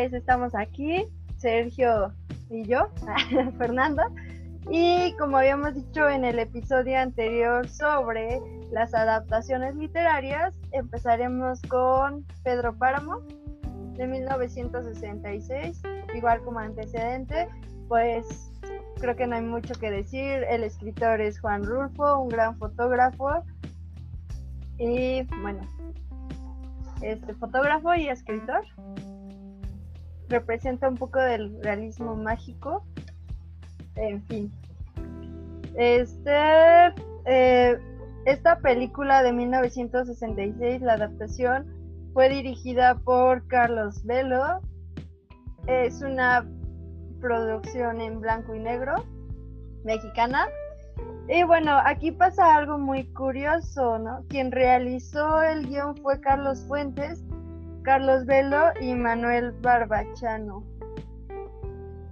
vez estamos aquí, Sergio y yo, Fernando. Y como habíamos dicho en el episodio anterior sobre las adaptaciones literarias, empezaremos con Pedro Páramo de 1966, igual como antecedente, pues creo que no hay mucho que decir. El escritor es Juan Rulfo, un gran fotógrafo. Y bueno, este fotógrafo y escritor. Representa un poco del realismo mágico. En fin. Este, eh, esta película de 1966, la adaptación, fue dirigida por Carlos Velo. Es una producción en blanco y negro, mexicana. Y bueno, aquí pasa algo muy curioso, ¿no? Quien realizó el guion fue Carlos Fuentes, Carlos Velo y Manuel Barbachano.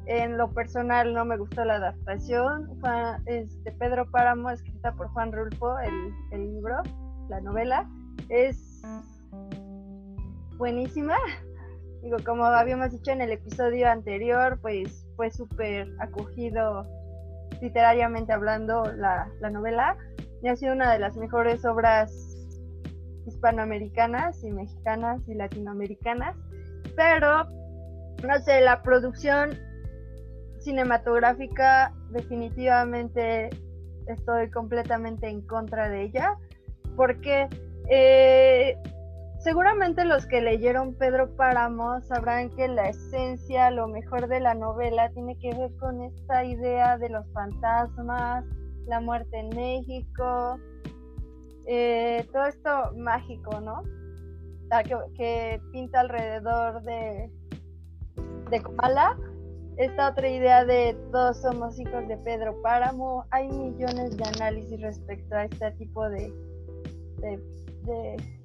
En lo personal no me gustó la adaptación. este, Pedro Páramo, escrita por Juan Rulfo, el, el libro, la novela, es buenísima. Digo, como habíamos dicho en el episodio anterior, pues fue súper acogido literariamente hablando la, la novela y ha sido una de las mejores obras hispanoamericanas y mexicanas y latinoamericanas. Pero, no sé, la producción cinematográfica definitivamente estoy completamente en contra de ella porque eh, Seguramente los que leyeron Pedro Páramo sabrán que la esencia, lo mejor de la novela tiene que ver con esta idea de los fantasmas, la muerte en México, eh, todo esto mágico, ¿no? que, pinta alrededor de, de Comala. Esta otra idea de todos somos hijos de Pedro Páramo. Hay millones de análisis respecto a este tipo de, de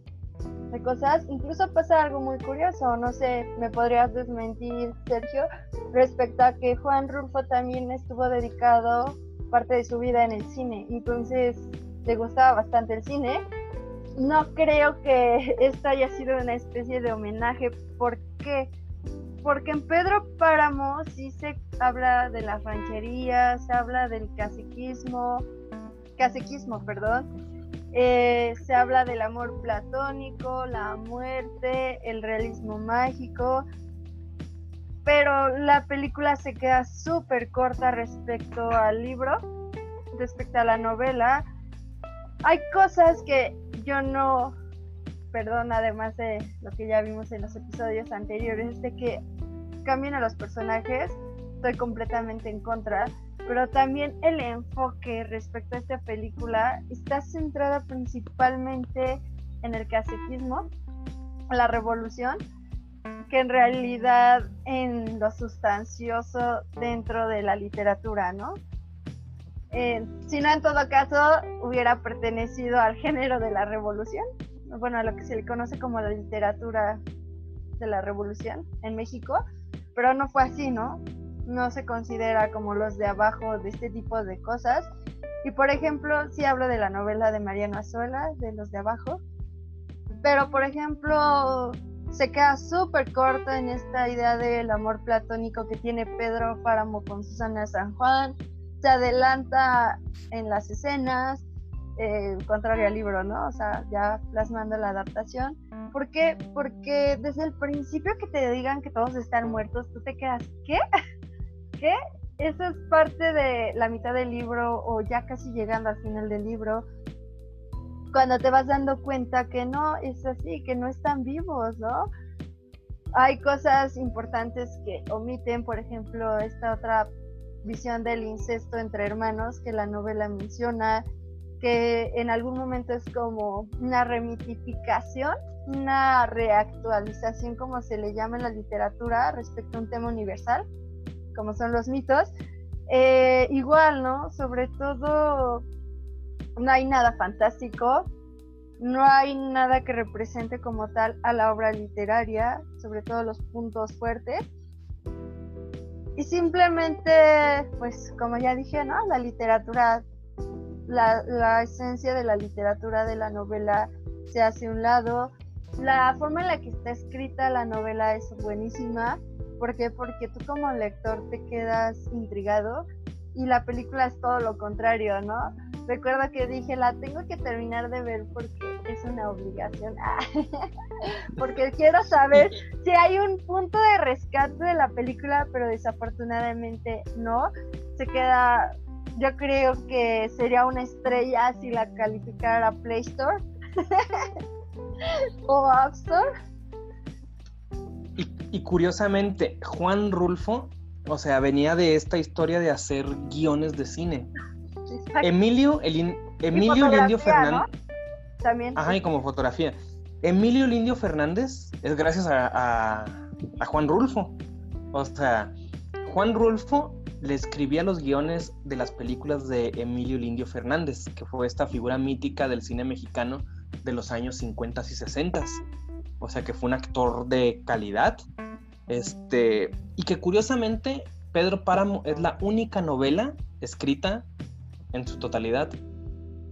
de cosas. Incluso pasa algo muy curioso, no sé, me podrías desmentir, Sergio, respecto a que Juan Rulfo también estuvo dedicado parte de su vida en el cine, entonces le gustaba bastante el cine. No creo que esta haya sido una especie de homenaje, ¿por qué? Porque en Pedro Páramo sí se habla de la ranchería, se habla del caciquismo, caciquismo, perdón, eh, se habla del amor platónico, la muerte, el realismo mágico, pero la película se queda súper corta respecto al libro, respecto a la novela. Hay cosas que yo no, perdón, además de lo que ya vimos en los episodios anteriores, de que cambian a los personajes, estoy completamente en contra pero también el enfoque respecto a esta película está centrada principalmente en el casetismo, la revolución, que en realidad en lo sustancioso dentro de la literatura, ¿no? Eh, si no, en todo caso, hubiera pertenecido al género de la revolución, bueno, a lo que se le conoce como la literatura de la revolución en México, pero no fue así, ¿no? no se considera como los de abajo de este tipo de cosas. Y por ejemplo, si hablo de la novela de Mariano Azuela, de los de abajo, pero por ejemplo, se queda súper corto en esta idea del amor platónico que tiene Pedro Páramo con Susana San Juan, se adelanta en las escenas, eh, contrario al libro, ¿no? O sea, ya plasmando la adaptación. ¿Por qué? Porque desde el principio que te digan que todos están muertos, tú te quedas, ¿qué? qué? Eso es parte de la mitad del libro o ya casi llegando al final del libro, cuando te vas dando cuenta que no es así, que no están vivos, ¿no? Hay cosas importantes que omiten, por ejemplo, esta otra visión del incesto entre hermanos que la novela menciona, que en algún momento es como una remitificación, una reactualización, como se le llama en la literatura, respecto a un tema universal como son los mitos, eh, igual, ¿no? Sobre todo, no hay nada fantástico, no hay nada que represente como tal a la obra literaria, sobre todo los puntos fuertes. Y simplemente, pues como ya dije, ¿no? La literatura, la, la esencia de la literatura de la novela se hace un lado. la forma en la que está escrita la novela es buenísima. ¿Por qué? Porque tú como lector te quedas intrigado y la película es todo lo contrario, ¿no? Recuerdo que dije, la tengo que terminar de ver porque es una obligación. porque quiero saber si hay un punto de rescate de la película, pero desafortunadamente no. Se queda, yo creo que sería una estrella si la calificara Play Store o App Store. Y, curiosamente, Juan Rulfo, o sea, venía de esta historia de hacer guiones de cine. Emilio, el Emilio Lindio Fernández. También. Ajá, y como fotografía. Emilio Lindio Fernández es gracias a, Juan Rulfo. O sea, Juan Rulfo le escribía los guiones de las películas de Emilio Lindio Fernández, que fue esta figura mítica del cine mexicano de los años 50 y 60. O sea, que fue un actor de calidad. Este, y que curiosamente Pedro Páramo es la única novela escrita en su totalidad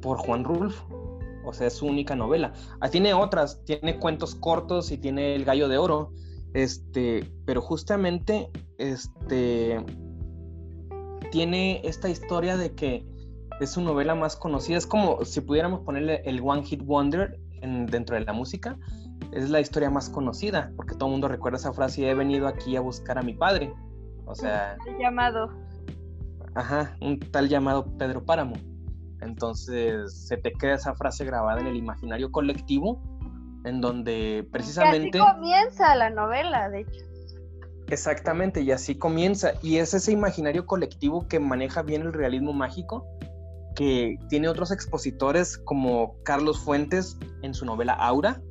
por Juan Rulfo. O sea, es su única novela. Ah, tiene otras, tiene cuentos cortos y tiene El Gallo de Oro. Este, pero justamente, este, tiene esta historia de que es su novela más conocida. Es como si pudiéramos ponerle el One Hit Wonder dentro de la música. Es la historia más conocida, porque todo el mundo recuerda esa frase, he venido aquí a buscar a mi padre. O sea... llamado. Ajá, un tal llamado Pedro Páramo. Entonces se te queda esa frase grabada en el imaginario colectivo, en donde precisamente... Y así comienza la novela, de hecho. Exactamente, y así comienza. Y es ese imaginario colectivo que maneja bien el realismo mágico, que tiene otros expositores como Carlos Fuentes en su novela Aura,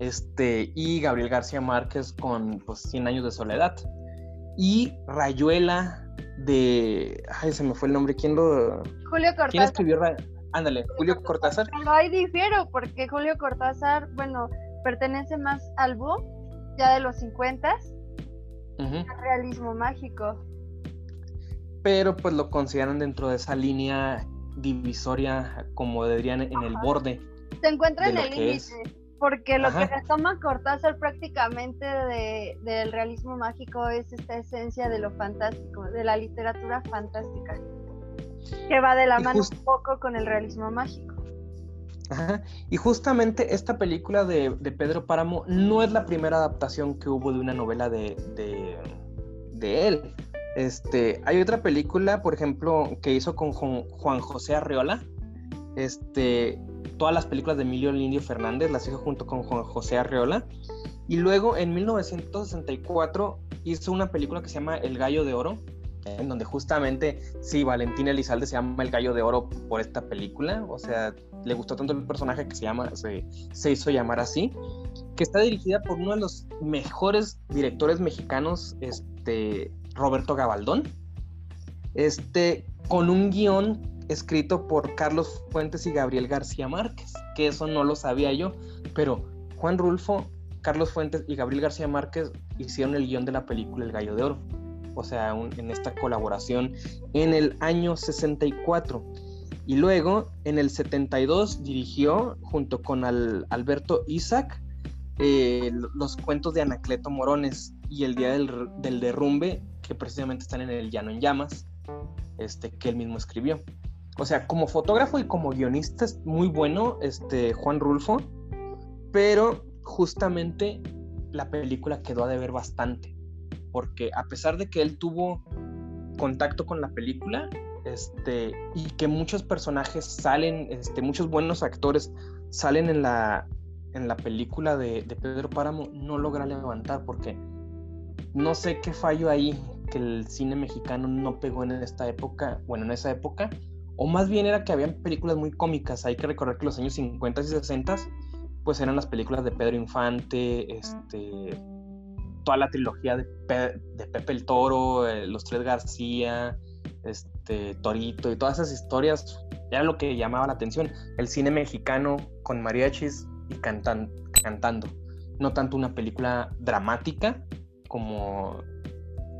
este, y Gabriel García Márquez con pues, 100 años de soledad. Y Rayuela de. Ay, se me fue el nombre. ¿Quién lo.? Julio Cortázar. ¿Quién escribió? Ándale, Julio Cortázar. Pero ahí difiero, porque Julio Cortázar, bueno, pertenece más al boom, ya de los 50 al realismo mágico. Pero pues lo consideran dentro de esa línea divisoria, como dirían en el borde. Se encuentra en el límite porque lo que retoma Cortázar prácticamente del realismo mágico es esta esencia de lo fantástico, de la literatura fantástica, que va de la mano un poco con el realismo mágico. Ajá. Y justamente esta película de, Pedro Páramo no es la primera adaptación que hubo de una novela de, de, él. Este, hay otra película, por ejemplo, que hizo con Juan José Arreola, este, todas las películas de Emilio Lindio Fernández, las hizo junto con Juan José Arreola. Y luego en 1964 hizo una película que se llama El Gallo de Oro, en donde justamente, sí, Valentín Elizalde se llama El Gallo de Oro por esta película, o sea, le gustó tanto el personaje que se, llama, se, se hizo llamar así, que está dirigida por uno de los mejores directores mexicanos, este, Roberto Gabaldón, este, con un guion escrito por Carlos Fuentes y Gabriel García Márquez, que eso no lo sabía yo, pero Juan Rulfo, Carlos Fuentes y Gabriel García Márquez hicieron el guion de la película El Gallo de Oro, o sea, en esta colaboración en el año 64. Y luego, en el 72, dirigió, junto con Alberto Isaac, eh, los cuentos de Anacleto Morones y El Día del, del Derrumbe, que precisamente están en El Llano en Llamas, este, que él mismo escribió o sea, como fotógrafo y como guionista es muy bueno este Juan Rulfo, pero justamente la película quedó a deber bastante, porque a pesar de que él tuvo contacto con la película, este, y que muchos personajes salen, este, muchos buenos actores salen en la, en la película de, de Pedro Páramo, no logra levantar, porque no sé qué fallo ahí que el cine mexicano no pegó en esta época, bueno, en esa época, o más bien era que habían películas muy cómicas. Hay que recordar que los años 50 y 60 pues eran las películas de Pedro Infante, este, toda la trilogía de, Pepe el Toro, eh, Los Tres García, este, Torito y todas esas historias era lo que llamaba la atención. El cine mexicano con mariachis y cantando. No tanto una película dramática como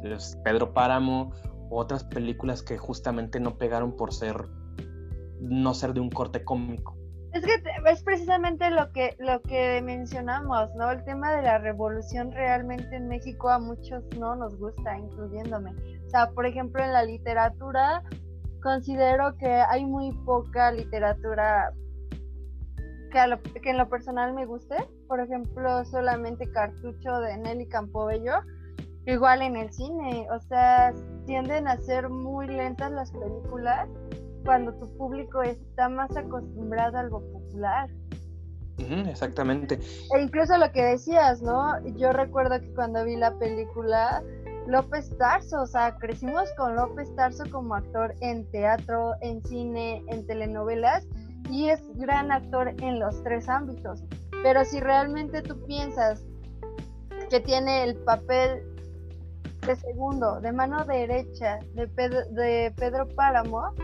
pues, Pedro Páramo otras películas que justamente no pegaron por ser no ser de un corte cómico. Es que es precisamente lo que, lo que mencionamos, ¿no? El tema de la revolución realmente en México a muchos no nos gusta, incluyéndome. O sea, por ejemplo, en la literatura considero que hay muy poca literatura que, que en lo personal me guste. Por ejemplo, solamente Cartucho de Nelly Campobello. Igual en el cine, o sea, tienden a ser muy lentas las películas cuando tu público está más acostumbrado a algo popular. exactamente. E incluso lo que decías, ¿no? Yo recuerdo que cuando vi la película, López Tarso, o sea, crecimos con López Tarso como actor en teatro, en cine, en telenovelas, y es gran actor en los tres ámbitos. Pero si realmente tú piensas que tiene el papel de segundo, de mano derecha de Pedro, de Pedro Páramo,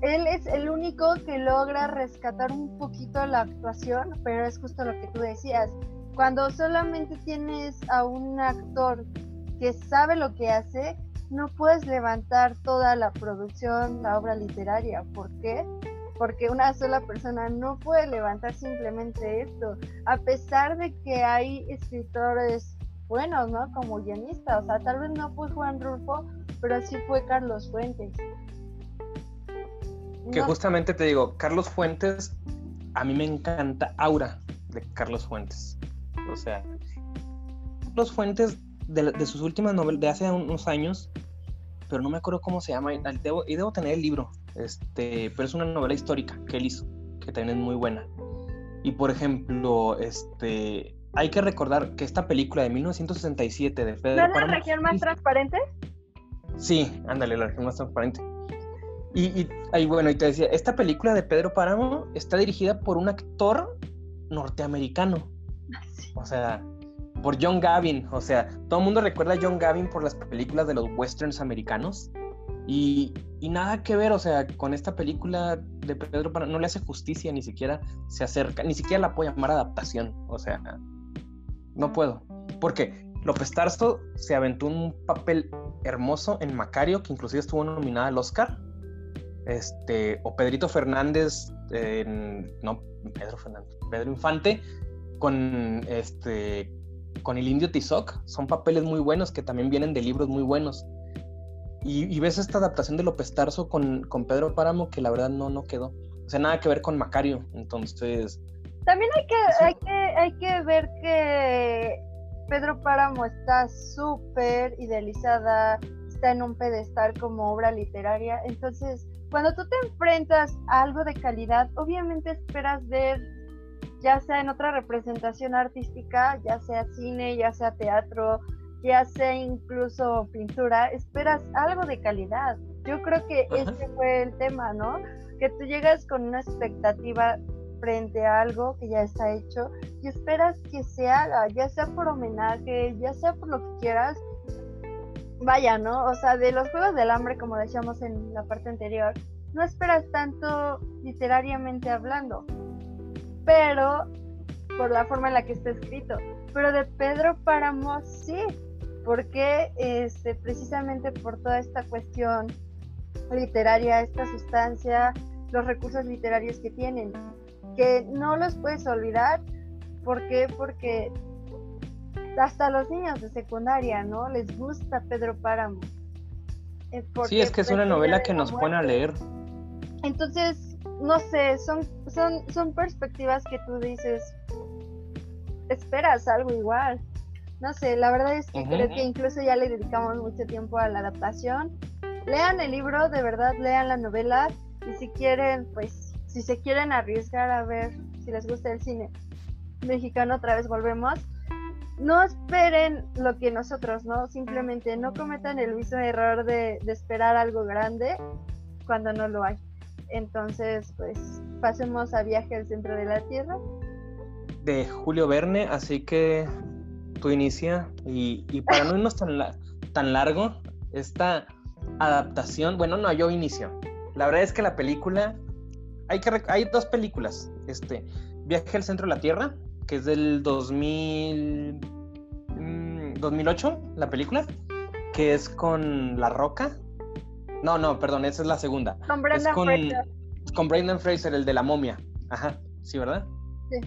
él es el único que logra rescatar un poquito la actuación, pero es justo lo que tú decías. Cuando solamente tienes a un actor que sabe lo que hace, no puedes levantar toda la producción, la obra literaria. ¿Por qué? Porque una sola persona no puede levantar simplemente esto, a pesar de que hay escritores buenos, ¿no? Como guionista, o sea, tal vez no fue Juan Rulfo, pero sí fue Carlos Fuentes. Que justamente te digo, Carlos Fuentes, a mí me encanta Aura de Carlos Fuentes. O sea, Carlos Fuentes de, sus últimas novelas de hace unos años, pero no me acuerdo cómo se llama, y debo, y debo tener el libro, este, pero es una novela histórica que él hizo, que también es muy buena. Y por ejemplo, este, hay que recordar que esta película de 1967 de Pedro ¿No es la región más transparente? Sí, ándale, la región más transparente. Y, y, bueno, y te decía, esta película de Pedro Páramo está dirigida por un actor norteamericano. O sea, por John Gavin. O sea, todo el mundo recuerda a John Gavin por las películas de los westerns americanos. Y, y, nada que ver, o sea, con esta película de Pedro Páramo no le hace justicia, ni siquiera se acerca, ni siquiera la puedo llamar adaptación. O sea, no puedo. Porque López Tarso se aventó un papel hermoso en Macario, que inclusive estuvo nominada al Oscar. Este, o Pedrito Fernández, no, Pedro Fernández, Pedro Infante, con este con el indio Tizoc, son papeles muy buenos que también vienen de libros muy buenos. Y, ves esta adaptación de López Tarso con, con, Pedro Páramo que la verdad no, no quedó. O sea, nada que ver con Macario. Entonces, también hay que, hay que, hay que ver que Pedro Páramo está súper idealizada, está en un pedestal como obra literaria. Entonces, cuando tú te enfrentas a algo de calidad, obviamente esperas ver, ya sea en otra representación artística, ya sea cine, ya sea teatro, ya sea incluso pintura, esperas algo de calidad. Yo creo que ese fue el tema, ¿no? Que tú llegas con una expectativa frente a algo que ya está hecho y esperas que se haga, ya sea por homenaje, ya sea por lo que quieras. Vaya, ¿no? O sea, de los Juegos del Hambre, como decíamos en la parte anterior, no esperas tanto literariamente hablando, pero por la forma en la que está escrito. Pero de Pedro Páramo sí, porque este, precisamente por toda esta cuestión literaria, esta sustancia, los recursos literarios que tienen que no los puedes olvidar. ¿Por qué? Porque hasta los niños de secundaria, ¿no? Les gusta Pedro Páramo. Eh, sí, es que es una novela que nos pone a leer. Entonces, no sé, son, son, son perspectivas que tú dices, esperas algo igual. No sé, la verdad es que creo que incluso ya le dedicamos mucho tiempo a la adaptación. Lean el libro, de verdad, lean la novela y si quieren, pues si se quieren arriesgar a ver si les gusta el cine mexicano, otra vez volvemos. No esperen lo que nosotros, ¿no? Simplemente no cometan el mismo error de, esperar algo grande cuando no lo hay. Entonces, pues pasemos a Viaje al Centro de la Tierra. De Julio Verne, así que tú inicia. Y, y para no irnos tan, tan largo, esta adaptación, bueno, no, yo inicio. La verdad es que la película hay, que, hay dos películas. Este, Viaje al centro de la Tierra, que es del 2000, 2008, mm, la película, que es con La Roca. No, no, perdón, esa es la segunda. Con Brendan Fraser. Con Brendan Fraser, el de la momia. Ajá, sí, ¿verdad? Sí.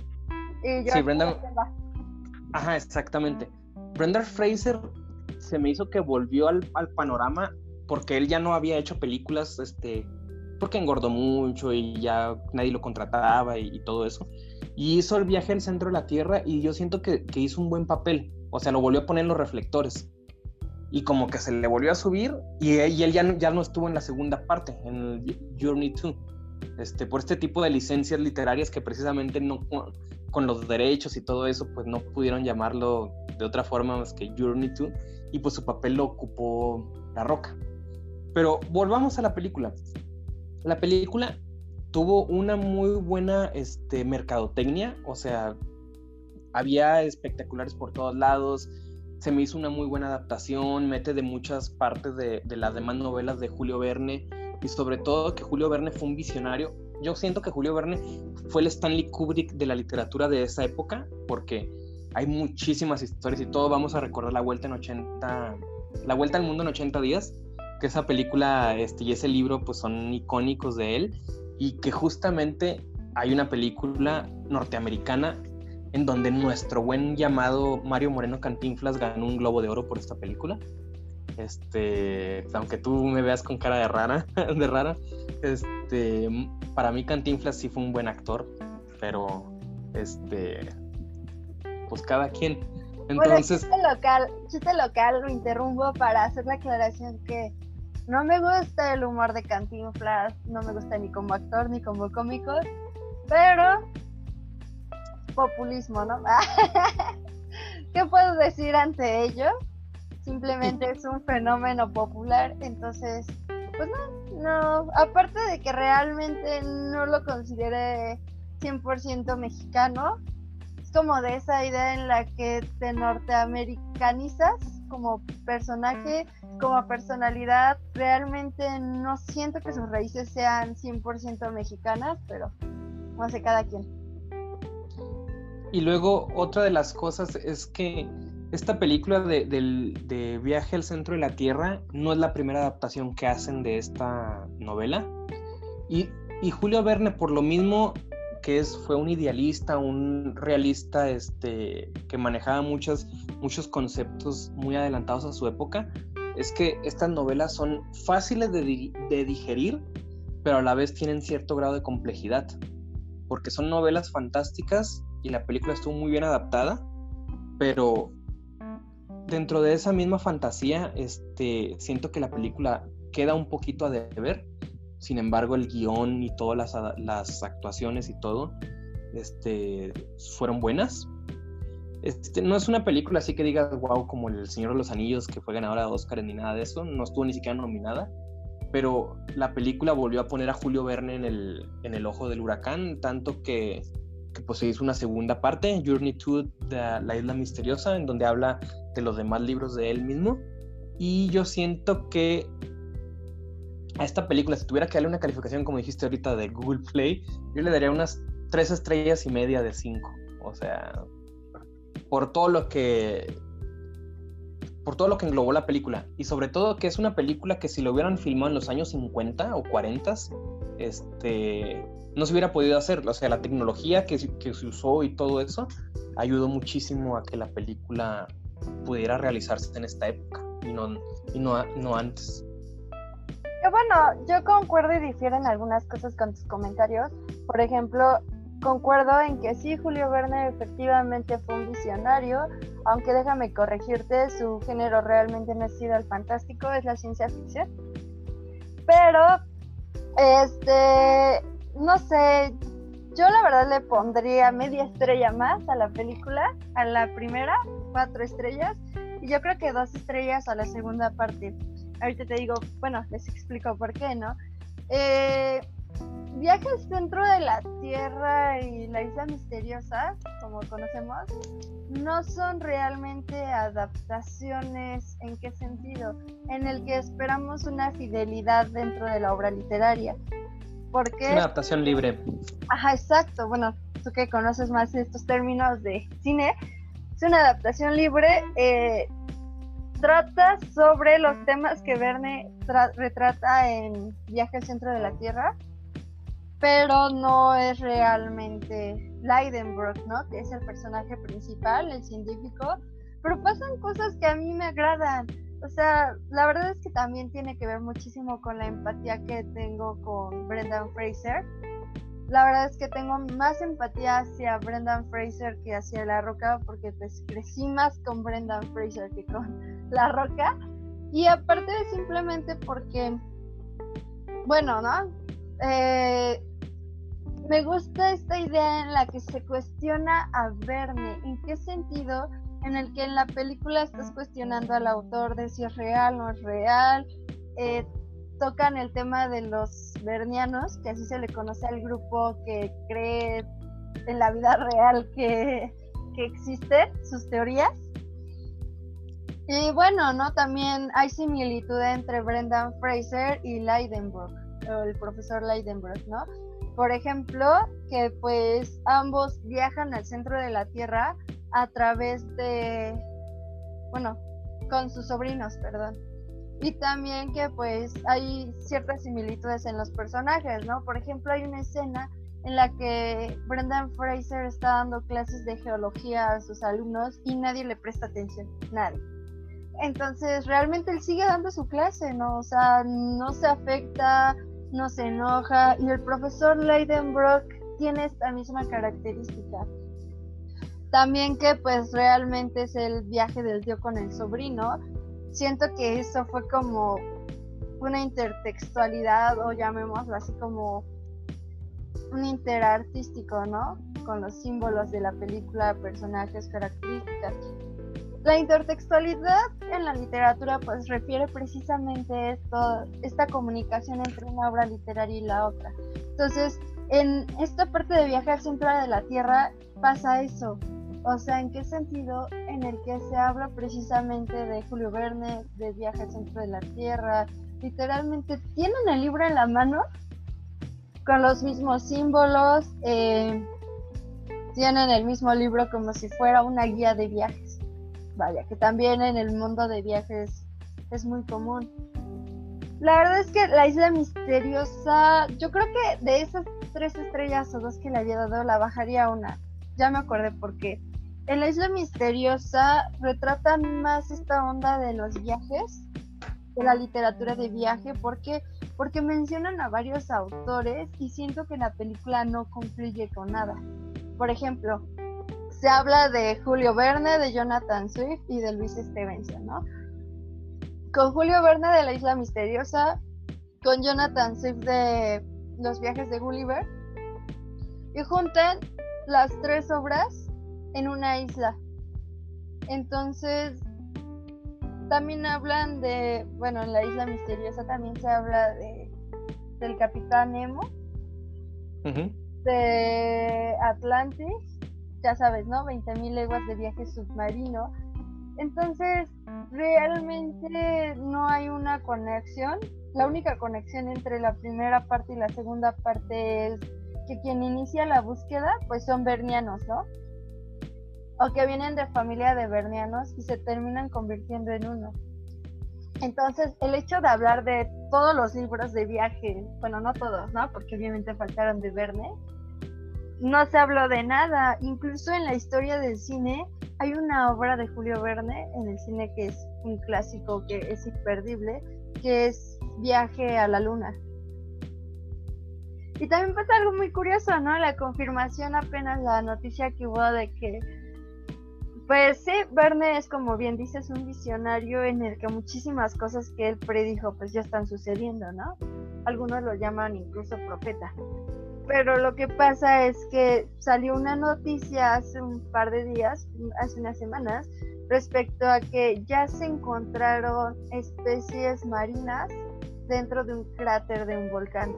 Y yo sí, Brenda. Ajá, exactamente. Brenda Fraser se me hizo que volvió al, al, panorama porque él ya no había hecho películas, este, porque engordó mucho y ya nadie lo contrataba y, y todo eso. Y hizo el viaje al centro de la Tierra y yo siento que, que hizo un buen papel. O sea, lo volvió a poner en los reflectores y como que se le volvió a subir y, él ya ya no estuvo en la segunda parte, en el Journey 2, este, por este tipo de licencias literarias que precisamente no, con los derechos y todo eso, pues no pudieron llamarlo de otra forma más que Journey 2 y pues su papel lo ocupó La Roca. Pero volvamos a la película. La película tuvo una muy buena este, mercadotecnia, o sea, había espectaculares por todos lados, se me hizo una muy buena adaptación, mete de muchas partes de, las demás novelas de Julio Verne y sobre todo que Julio Verne fue un visionario. Yo siento que Julio Verne fue el Stanley Kubrick de la literatura de esa época porque hay muchísimas historias y todo vamos a recordar la vuelta en 80 la vuelta al mundo en 80 días que esa película este, y ese libro pues son icónicos de él y que justamente hay una película norteamericana en donde nuestro buen llamado Mario Moreno Cantinflas ganó un Globo de Oro por esta película. Este, aunque tú me veas con cara de rara, de rara, este, para mí Cantinflas sí fue un buen actor, pero este, pues cada quien. Entonces, chiste local, chiste local, lo interrumpo para hacer la aclaración que no me gusta el humor de Cantinflas, no me gusta ni como actor ni como cómico, pero populismo, ¿no? ¿Qué puedo decir ante ello? Simplemente es un fenómeno popular, entonces, pues no, no, aparte de que realmente no lo considere 100% mexicano, es como de esa idea en la que te norteamericanizas como personaje, como personalidad, realmente no siento que sus raíces sean 100% mexicanas, pero no sé, cada quien. Y luego otra de las cosas es que esta película de, Viaje al Centro de la Tierra no es la primera adaptación que hacen de esta novela. Y, Julio Verne, por lo mismo que es, fue un idealista, un realista este, que manejaba muchos conceptos muy adelantados a su época, es que estas novelas son fáciles de, digerir, pero a la vez tienen cierto grado de complejidad, porque son novelas fantásticas y la película estuvo muy bien adaptada, pero dentro de esa misma fantasía, este, siento que la película queda un poquito a deber. Sin embargo, el guion y todas las, actuaciones y todo este, fueron buenas. Este, no es una película así que digas, wow, como El Señor de los Anillos, que fue ganadora de Oscar ni nada de eso. No estuvo ni siquiera nominada. Pero la película volvió a poner a Julio Verne en el, en el ojo del huracán, tanto que que pues se hizo una segunda parte, Journey to la isla misteriosa, en donde habla de los demás libros de él mismo. Y yo siento que a esta película, si tuviera que darle una calificación, como dijiste ahorita, de Google Play, yo le daría unas tres estrellas y media de cinco. O sea, por todo lo que por todo lo que englobó la película y sobre todo que es una película que si lo hubieran filmado en los años 50 o 40 este no se hubiera podido hacer. O sea, la tecnología que, que se usó y todo eso ayudó muchísimo a que la película pudiera realizarse en esta época y no, y no, no antes. bueno, yo concuerdo y difiero en algunas cosas con tus comentarios. Por ejemplo, concuerdo en que sí, Julio Verne efectivamente fue un visionario, aunque déjame corregirte, su género realmente no ha sido el fantástico, es la ciencia ficción. Pero, este, no sé, yo la verdad le pondría media estrella más a la película, a la primera, cuatro estrellas, y yo creo que dos estrellas a la segunda parte. Ahorita te digo, bueno, les explico por qué, ¿no? Eh, viajes dentro de la Tierra y la isla misteriosa, como conocemos, no son realmente adaptaciones. ¿En qué sentido? En el que esperamos una fidelidad dentro de la obra literaria. Porque... Es una adaptación libre. Ajá, exacto. Bueno, tú que conoces más estos términos de cine, es una adaptación libre. Eh, trata sobre los temas que Verne retrata en Viaje al centro de la Tierra. Pero no es realmente Leidenbrock, ¿no? Que es el personaje principal, el científico, pero pasan cosas que a mí me agradan. O sea, la verdad es que también tiene que ver muchísimo con la empatía que tengo con Brendan Fraser. La verdad es que tengo más empatía hacia Brendan Fraser que hacia La Roca, porque pues crecí más con Brendan Fraser que con La Roca. Y aparte simplemente porque, bueno, ¿no? Eh, me gusta esta idea en la que se cuestiona a Verne. ¿En qué sentido? En el que en la película estás cuestionando al autor de si es real o no es real. Eh, tocan el tema de los vernianos, que así se le conoce al grupo que cree en la vida real que, que existe, sus teorías. Y bueno, ¿no? También hay similitud entre Brendan Fraser y Leidenberg, el profesor Leidenberg, ¿no? Por ejemplo, que pues ambos viajan al centro de la Tierra a través de, bueno, con sus sobrinos, perdón. Y también que pues hay ciertas similitudes en los personajes, ¿no? Por ejemplo, hay una escena en la que Brendan Fraser está dando clases de geología a sus alumnos y nadie le presta atención, nadie. Entonces, realmente él sigue dando su clase, ¿no? O sea, no se afecta, no se enoja y el profesor Leidenbrock tiene esta misma característica. También que pues realmente es el viaje del tío con el sobrino. Siento que eso fue como una intertextualidad o llamémoslo así como un interartístico, ¿no? Con los símbolos de la película, personajes, características. La intertextualidad en la literatura pues refiere precisamente esto, esta comunicación entre una obra literaria y la otra. Entonces, en esta parte de viajar centro de la Tierra pasa eso. O sea, ¿en qué sentido? En el que se habla precisamente de Julio Verne, de viaje al centro de la Tierra. Literalmente tienen el libro en la mano con los mismos símbolos, eh, tienen el mismo libro como si fuera una guía de viajes vaya, que también en el mundo de viajes es muy común. La verdad es que la isla misteriosa, yo creo que de esas tres estrellas o dos que le había dado, la bajaría una. Ya me acordé por qué. En la isla misteriosa retratan más esta onda de los viajes, de la literatura de viaje, porque porque mencionan a varios autores y siento que la película no concluye con nada. Por ejemplo, se habla de Julio Verne, de Jonathan Swift y de Luis Stevenson, ¿no? Con Julio Verne de La Isla Misteriosa, con Jonathan Swift de Los viajes de Gulliver, y juntan las tres obras en una isla. Entonces, también hablan de, bueno, en la isla misteriosa también se habla de del Capitán Nemo, de Atlantis ya sabes, ¿no? 20.000 leguas de viaje submarino. Entonces, realmente no hay una conexión. La única conexión entre la primera parte y la segunda parte es que quien inicia la búsqueda, pues son bernianos, ¿no? O que vienen de familia de bernianos y se terminan convirtiendo en uno. Entonces, el hecho de hablar de todos los libros de viaje, bueno, no todos, ¿no? Porque obviamente faltaron de Verne, no se habló de nada. Incluso en la historia del cine hay una obra de Julio Verne en el cine que es un clásico que es imperdible, que es Viaje a la Luna. Y también pasa algo muy curioso, ¿no? La confirmación apenas la noticia que hubo de que, pues sí, Verne es como bien dices, un visionario en el que muchísimas cosas que él predijo pues ya están sucediendo, ¿no? Algunos lo llaman incluso profeta pero lo que pasa es que salió una noticia hace un par de días, hace unas semanas, respecto a que ya se encontraron especies marinas dentro de un cráter de un volcán.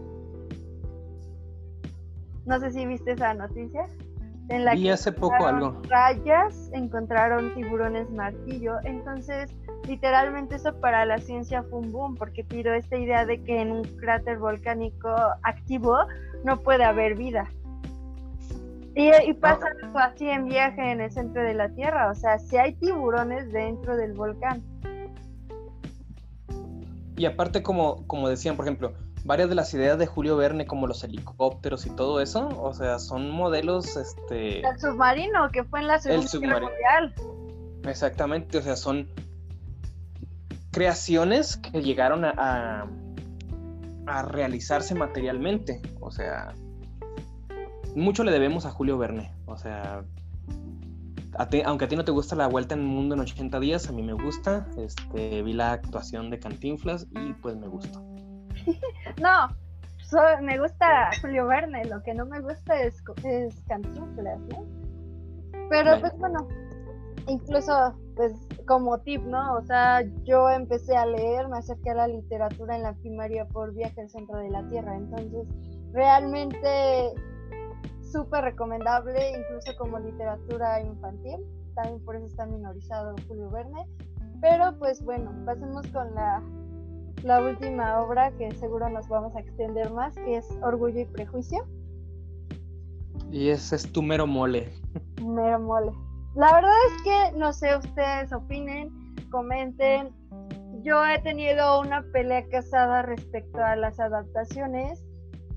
No sé si viste esa noticia. En la que hace poco algo. Rayas, encontraron tiburones martillo. Entonces, literalmente eso para la ciencia fue un boom, porque tiró esta idea de que en un cráter volcánico activo no puede haber vida. Y, pasa algo así en viaje en el centro de la Tierra, o sea, si hay tiburones dentro del volcán. Y aparte, como, como decían, por ejemplo, varias de las ideas de Julio Verne, como los helicópteros y todo eso, o sea, son modelos, este... El submarino, que fue en la Segunda Guerra Mundial. Exactamente, o sea, son creaciones que llegaron a, a, realizarse materialmente, o sea, mucho le debemos a Julio Verne, o sea, aunque a ti no te gusta la vuelta en el mundo en 80 días, a mí me gusta. Este, vi la actuación de Cantinflas y pues me gustó. no, me gusta Julio Verne, lo que no me gusta es, es Cantinflas, ¿no? Pero pues bueno, incluso pues como tip, ¿no? O sea, yo empecé a leer, me acerqué a la literatura en la primaria por Viaje al Centro de la Tierra, entonces realmente súper recomendable, incluso como literatura infantil, también por eso está minorizado Julio Verne, pero pues bueno, pasemos con la la última obra que seguro nos vamos a extender más, que es Orgullo y Prejuicio. Y ese es tu mero mole. Mero mole. La verdad es que no sé, ustedes opinen, comenten. Yo he tenido una pelea casada respecto a las adaptaciones.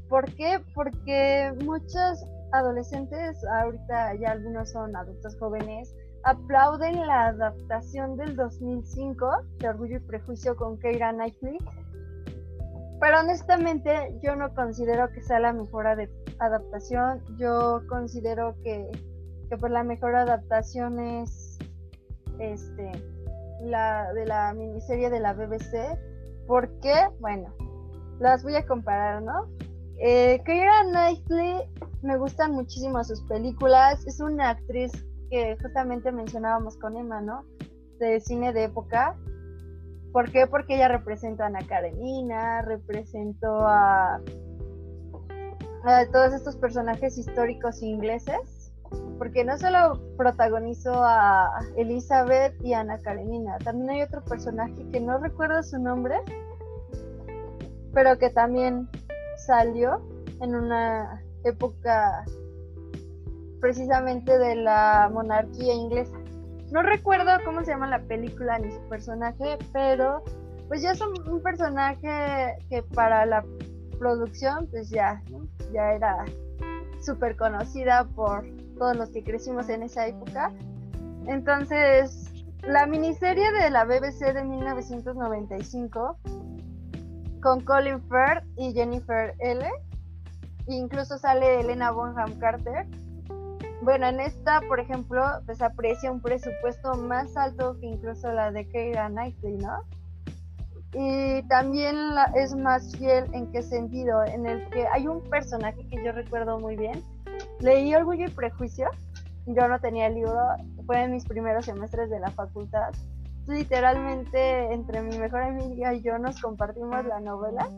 ¿Por qué? Porque muchos adolescentes, ahorita ya algunos son adultos jóvenes, aplauden la adaptación del 2005 de Orgullo y Prejuicio con Keira Knightley, pero honestamente yo no considero que sea la mejor adaptación, yo considero que, que pues la mejor adaptación es este la de la miniserie de la BBC, porque, bueno, las voy a comparar, ¿no? Eh, Keira Knightley me gustan muchísimo sus películas, es una actriz que justamente mencionábamos con Emma, ¿no? De cine de época. ¿Por qué? Porque ella representó a Ana Karenina, representó a todos estos personajes históricos ingleses, porque no solo protagonizó a Elizabeth y a Ana Karenina, también hay otro personaje que no recuerdo su nombre, pero que también salió en una época precisamente de la monarquía inglesa. No recuerdo cómo se llama la película ni su personaje, pero pues ya es un, personaje que para la producción pues ya, ya era súper conocida por todos los que crecimos en esa época. Entonces, la miniserie de la BBC de 1995 con Colin Firth y Jennifer L. Incluso sale Elena Bonham Carter. Bueno, en esta, por ejemplo, pues aprecia un presupuesto más alto que incluso la de Keira Knightley, ¿no? Y también es más fiel en qué sentido, en el que hay un personaje que yo recuerdo muy bien. Leí Orgullo y Prejuicio, yo no tenía el libro, fue en mis primeros semestres de la facultad. Literalmente entre mi mejor amiga y yo nos compartimos la novela.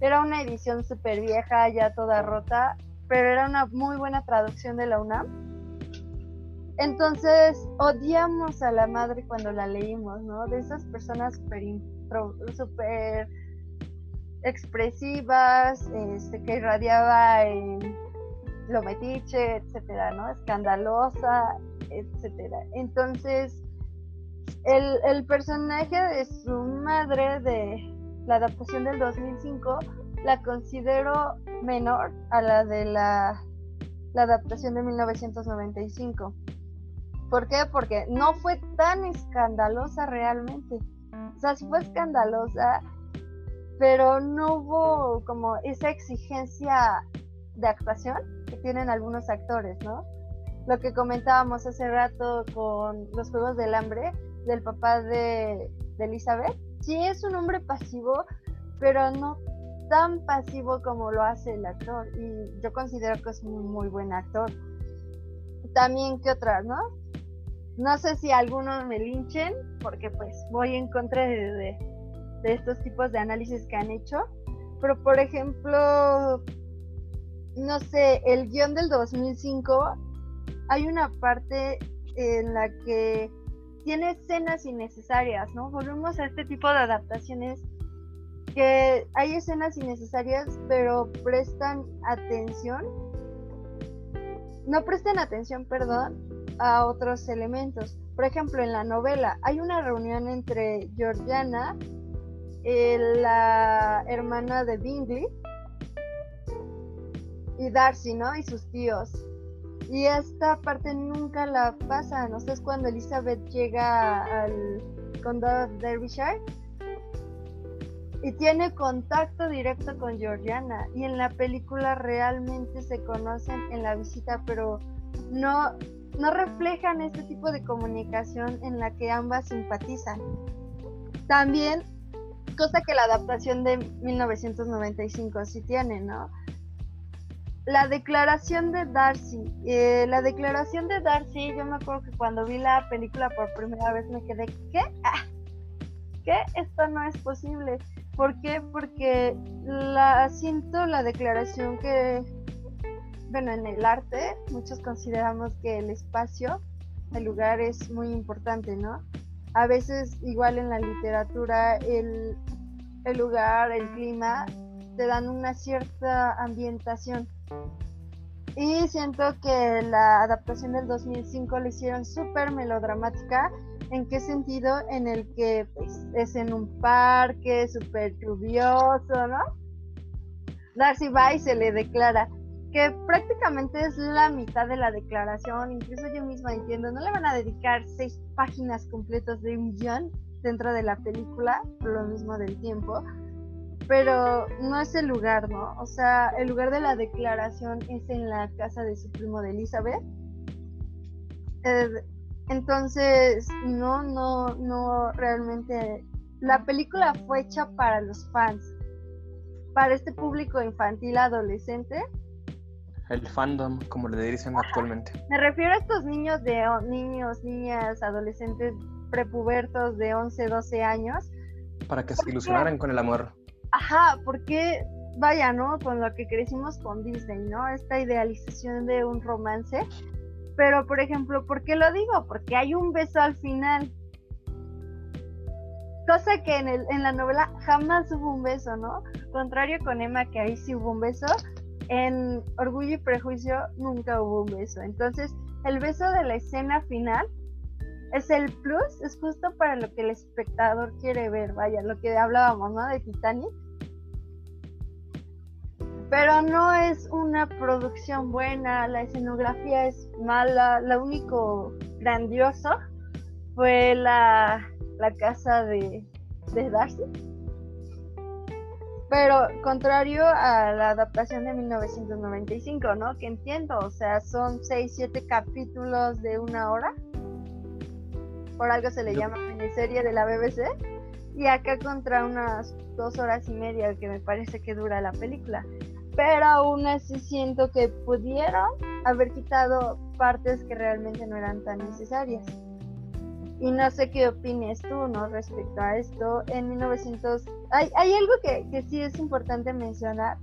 Era una edición súper vieja, ya toda rota, pero era una muy buena traducción de la UNAM. Entonces, odiamos a la madre cuando la leímos, ¿no? De esas personas súper expresivas, este, que irradiaba en lo metiche, etcétera, ¿no? Escandalosa, etcétera. Entonces, el, el personaje de su madre de la adaptación del 2005 la considero menor a la de la, adaptación de 1995. ¿Por qué? Porque no fue tan escandalosa realmente. O sea, sí fue escandalosa, pero no hubo como esa exigencia de actuación que tienen algunos actores, ¿no? Lo que comentábamos hace rato con los Juegos del Hambre, del papá de, de Elizabeth. Sí es un hombre pasivo, pero no tan pasivo como lo hace el actor y yo considero que es un muy buen actor. También que otras, ¿no? No sé si algunos me linchen porque pues voy en contra de, de, estos tipos de análisis que han hecho, pero por ejemplo, no sé, el guion del 2005 hay una parte en la que tiene escenas innecesarias, ¿no? Volvemos a este tipo de adaptaciones que hay escenas innecesarias, pero prestan atención, no prestan atención, perdón, a otros elementos. Por ejemplo, en la novela hay una reunión entre Georgiana eh, la hermana de Bingley y Darcy, ¿no? Y sus tíos. Y esta parte nunca la pasan. O sea, es cuando Elizabeth llega al condado de Derbyshire y tiene contacto directo con Georgiana. Y en la película realmente se conocen en la visita, pero no, no reflejan este tipo de comunicación en la que ambas simpatizan. También, cosa que la adaptación de 1995 sí tiene, ¿no? La declaración de Darcy. Eh, la declaración de Darcy, yo me acuerdo que cuando vi la película por primera vez me quedé, ¿qué? Ah, ¿Qué? Esto no es posible. ¿Por qué? Porque la siento la declaración que bueno, en el arte muchos consideramos que el espacio, el lugar es muy importante, ¿no? A veces igual en la literatura el, el lugar, el clima, te dan una cierta ambientación. Y siento que la adaptación del 2005 la hicieron súper melodramática. ¿En qué sentido? En el que pues, es en un parque súper lluvioso, ¿no? Darcy va y se le declara, que prácticamente es la mitad de la declaración, incluso yo misma entiendo, no le van a dedicar seis páginas completas de un guion dentro de la película, por lo mismo del tiempo, pero no es el lugar, ¿no? O sea, el lugar de la declaración es en la casa de su primo de Elizabeth. Eh, entonces, no, no, no, realmente, la película fue hecha para los fans, para este público infantil adolescente el fandom, como le dicen actualmente. Me refiero a estos niños de niños, niñas, adolescentes prepubertos de 11, 12 años. Para que se ilusionaran con el amor. Ajá, porque vaya, ¿no? Con lo que crecimos con Disney, ¿no? Esta idealización de un romance. Pero, por ejemplo, ¿por qué lo digo? Porque hay un beso al final. Cosa que en, el, en la novela jamás hubo un beso, ¿no? Contrario con Emma, que ahí sí hubo un beso, en Orgullo y Prejuicio nunca hubo un beso. Entonces, el beso de la escena final es el plus, es justo para lo que el espectador quiere ver, vaya, lo que hablábamos, ¿no? De Titanic. Pero no es una producción buena, la escenografía es mala, lo único grandioso fue la, casa de, de Darcy pero contrario a la adaptación de 1995, ¿no? Que entiendo, o sea, son 6, 7 capítulos de una hora. Por algo se le llama miniserie de la BBC. Y acá contra unas dos horas y media que me parece que dura la película. Pero aún así siento que pudieron haber quitado partes que realmente no eran tan necesarias. Y no sé qué opines tú, ¿no? Respecto a esto. En 1900... Hay, algo que, que sí es importante mencionar.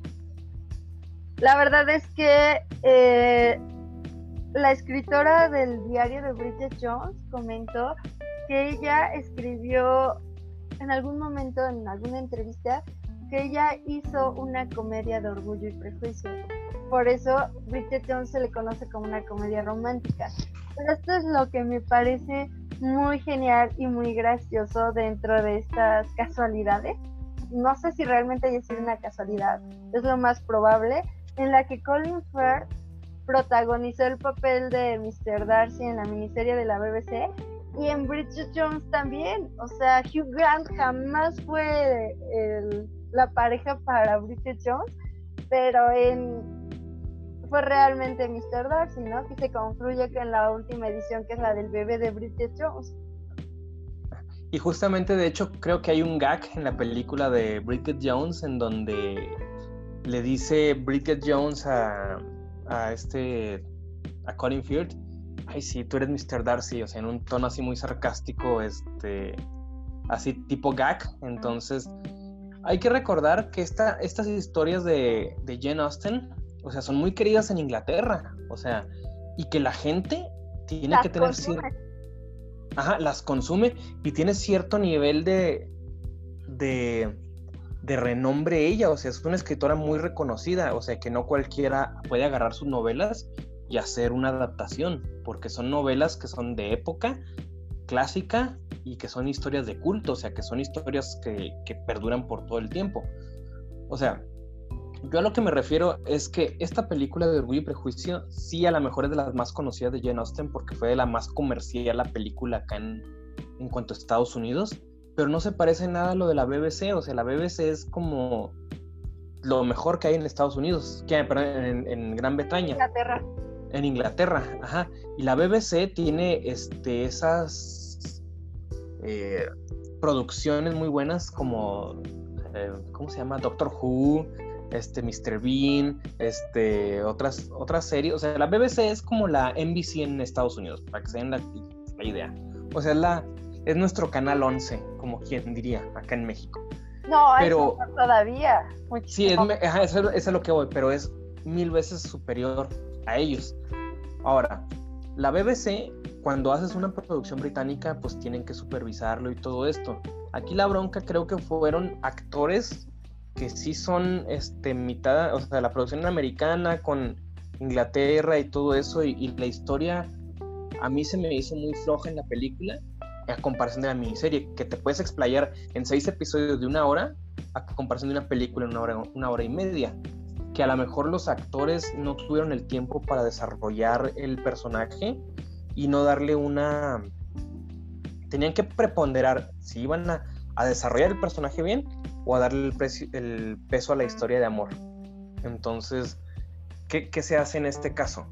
La verdad es que eh, la escritora del diario de Bridget Jones comentó que ella escribió en algún momento, en alguna entrevista, que ella hizo una comedia de orgullo y prejuicio. Por eso Bridget Jones se le conoce como una comedia romántica. Esto es lo que me parece muy genial y muy gracioso dentro de estas casualidades. No sé si realmente haya sido una casualidad, es lo más probable, en la que Colin Firth protagonizó el papel de Mr. Darcy en la miniserie de la BBC y en Bridget Jones también. O sea, Hugh Grant jamás fue la pareja para Bridget Jones, pero en fue realmente Mr. Darcy, ¿no? Que se concluye en la última edición, que es la del bebé de Bridget Jones. Y justamente, de hecho, creo que hay un gag en la película de Bridget Jones en donde le dice Bridget Jones a, a este, a Colin Firth, ay sí, tú eres Mr. Darcy, o sea, en un tono así muy sarcástico, este, así tipo gag. Entonces, hay que recordar que esta, estas historias de, de Jane Austen o sea, son muy queridas en Inglaterra, o sea, y que la gente tiene que tener cierto... Ajá, las consume y tiene cierto nivel de, de, de renombre ella, o sea, es una escritora muy reconocida, o sea, que no cualquiera puede agarrar sus novelas y hacer una adaptación, porque son novelas que son de época clásica y que son historias de culto, o sea, que son historias que, que perduran por todo el tiempo. O sea, yo a lo que me refiero es que esta película de Orgullo y Prejuicio sí a lo mejor es de las más conocidas de Jane Austen porque fue de la más comercial la película acá en, en cuanto a Estados Unidos, pero no se parece nada a lo de la BBC, o sea, la BBC es como lo mejor que hay en Estados Unidos, que en, en Gran Bretaña. Inglaterra. En Inglaterra, ajá. Y la BBC tiene este, esas eh, producciones muy buenas como, eh, ¿cómo se llama? Doctor Who, este Mr. Bean, este, otras, otras series. O sea, la BBC es como la NBC en Estados Unidos, para que se den la, idea. O sea, es, la, es nuestro canal 11, como quien diría, acá en México. No, pero todavía. Sí, es, eso, es lo que voy, pero es mil veces superior a ellos. Ahora, la BBC, cuando haces una producción británica, pues tienen que supervisarlo y todo esto. Aquí la bronca creo que fueron actores que sí son este, mitad, o sea, la producción americana con Inglaterra y todo eso, y, la historia a mí se me hizo muy floja en la película, a comparación de la miniserie, que te puedes explayar en seis episodios de una hora, a comparación de una película en una hora, una hora y media, que a lo mejor los actores no tuvieron el tiempo para desarrollar el personaje y no darle una... Tenían que preponderar si iban a, a desarrollar el personaje bien o a darle el, peso a la historia de amor. Entonces, ¿qué, se hace en este caso?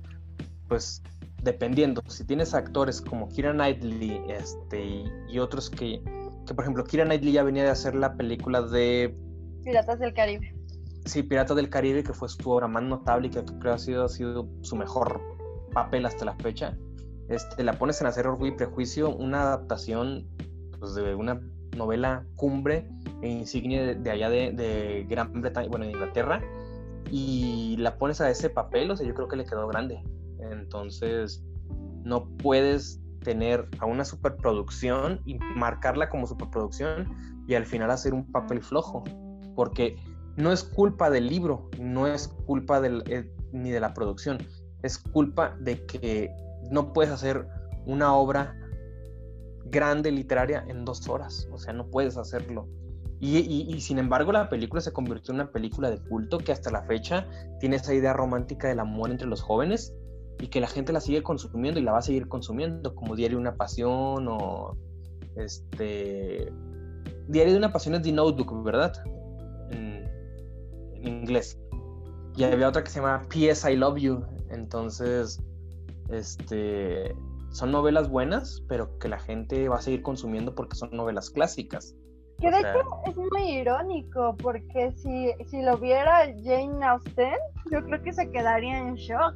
Pues dependiendo, si tienes actores como Kira Knightley este, y, otros que, que, por ejemplo, Kira Knightley ya venía de hacer la película de... Piratas del Caribe. Sí, Piratas del Caribe, que fue su obra más notable y que creo ha sido, ha sido su mejor papel hasta la fecha. Este, la pones en hacer Orgullo y Prejuicio, una adaptación pues, de una novela cumbre e insignia de, allá de, Gran Bretaña, bueno, de Inglaterra, y la pones a ese papel, o sea, yo creo que le quedó grande. Entonces, no puedes tener a una superproducción y marcarla como superproducción y al final hacer un papel flojo, porque no es culpa del libro, no es culpa del, eh, ni de la producción, es culpa de que no puedes hacer una obra grande literaria en dos horas. O sea, no puedes hacerlo. Y, sin embargo, la película se convirtió en una película de culto que hasta la fecha tiene esa idea romántica del amor entre los jóvenes y que la gente la sigue consumiendo y la va a seguir consumiendo, como Diario de una Pasión o este. Diario de una Pasión es The Notebook, ¿verdad? En, en inglés. Y había otra que se llama P.S. I Love You. Entonces, este son novelas buenas, pero que la gente va a seguir consumiendo porque son novelas clásicas. Que de hecho es muy irónico, porque si, si lo viera Jane Austen, yo creo que se quedaría en shock,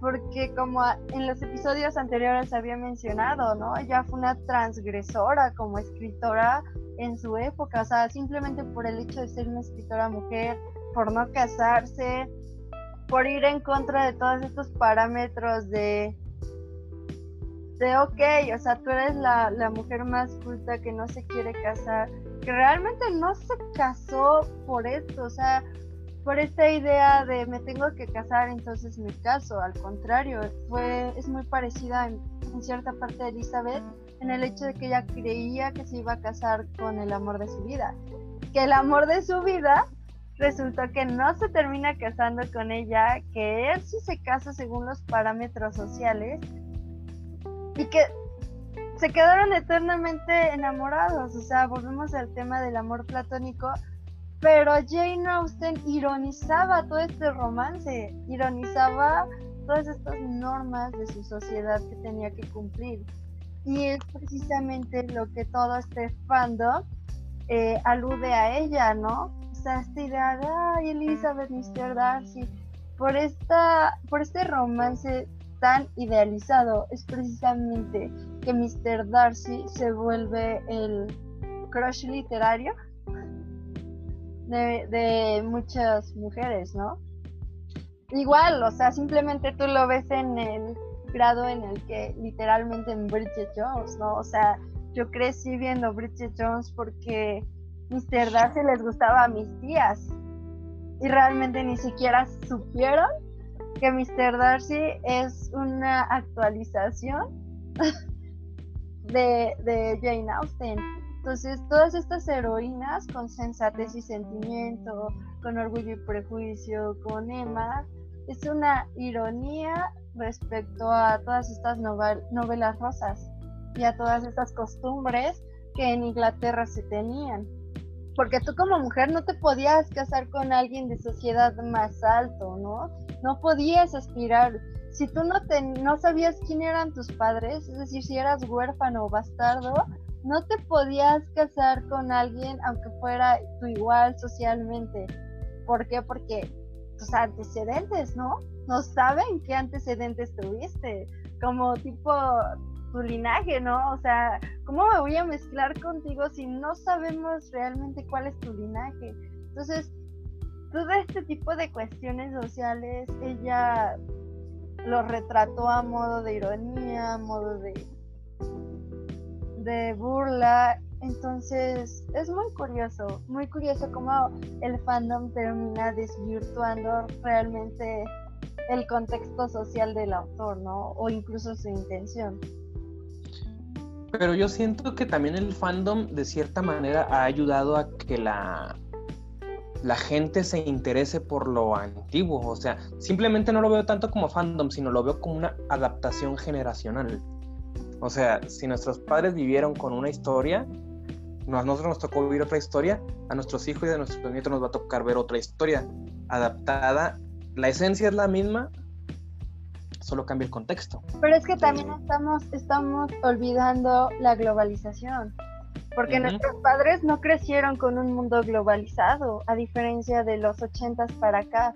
porque como en los episodios anteriores había mencionado, ¿no? Ella fue una transgresora como escritora en su época, o sea, simplemente por el hecho de ser una escritora mujer, por no casarse, por ir en contra de todos estos parámetros de de, ok, o sea, tú eres la, la mujer más culta que no se quiere casar, que realmente no se casó por esto, o sea, por esta idea de me tengo que casar, entonces me caso. Al contrario, fue, es muy parecida en, cierta parte de Elizabeth en el hecho de que ella creía que se iba a casar con el amor de su vida. Que el amor de su vida resultó que no se termina casando con ella, que él sí se casa según los parámetros sociales y que se quedaron eternamente enamorados. O sea, volvemos al tema del amor platónico. Pero Jane Austen ironizaba todo este romance, ironizaba todas estas normas de su sociedad que tenía que cumplir. Y es precisamente lo que todo este fandom eh, alude a ella, ¿no? Idea de, ay, Elizabeth, Mr. Darcy, por, esta, por este romance tan idealizado es precisamente que Mr. Darcy se vuelve el crush literario de, muchas mujeres, ¿no? Igual, o sea, simplemente tú lo ves en el grado en el que literalmente en Bridget Jones, ¿no? O sea, yo crecí viendo Bridget Jones porque Mr. Darcy les gustaba a mis tías y realmente ni siquiera supieron que Mr. Darcy es una actualización de, Jane Austen. Entonces, todas estas heroínas con sensatez y sentimiento, con orgullo y prejuicio, con Emma, es una ironía respecto a todas estas novelas rosas y a todas estas costumbres que en Inglaterra se tenían. Porque tú como mujer no te podías casar con alguien de sociedad más alto, ¿no? No podías aspirar. Si tú no, te, no sabías quién eran tus padres, es decir, si eras huérfano o bastardo, no te podías casar con alguien aunque fuera tu igual socialmente. ¿Por qué? Porque tus antecedentes, ¿no? No saben qué antecedentes tuviste. Como tipo tu linaje, ¿no? O sea, ¿cómo me voy a mezclar contigo si no sabemos realmente cuál es tu linaje? Entonces, todo este tipo de cuestiones sociales, ella lo retrató a modo de ironía, a modo de, de burla. Entonces, es muy curioso, muy curioso cómo el fandom termina desvirtuando realmente el contexto social del autor, ¿no? O incluso su intención. Pero yo siento que también el fandom de cierta manera ha ayudado a que la, la gente se interese por lo antiguo. O sea, simplemente no lo veo tanto como fandom, sino lo veo como una adaptación generacional. O sea, si nuestros padres vivieron con una historia, a nosotros nos tocó vivir otra historia, a nuestros hijos y a nuestros nietos nos va a tocar ver otra historia adaptada. La esencia es la misma, solo cambia el contexto. Pero es que también estamos, estamos olvidando la globalización, porque nuestros padres no crecieron con un mundo globalizado, a diferencia de los ochentas para acá.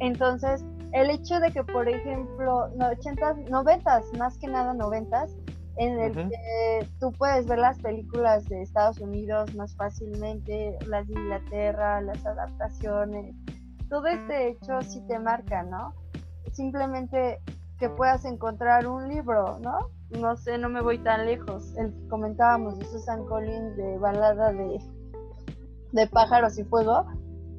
Entonces, el hecho de que, por ejemplo, ochentas, noventas, más que nada noventas, en el que tú puedes ver las películas de Estados Unidos más fácilmente, las de Inglaterra, las adaptaciones, todo este hecho sí te marca, ¿no? Simplemente que puedas encontrar un libro, ¿no? No sé, no me voy tan lejos. El que comentábamos de Susan Collins de balada de, de pájaros y fuego.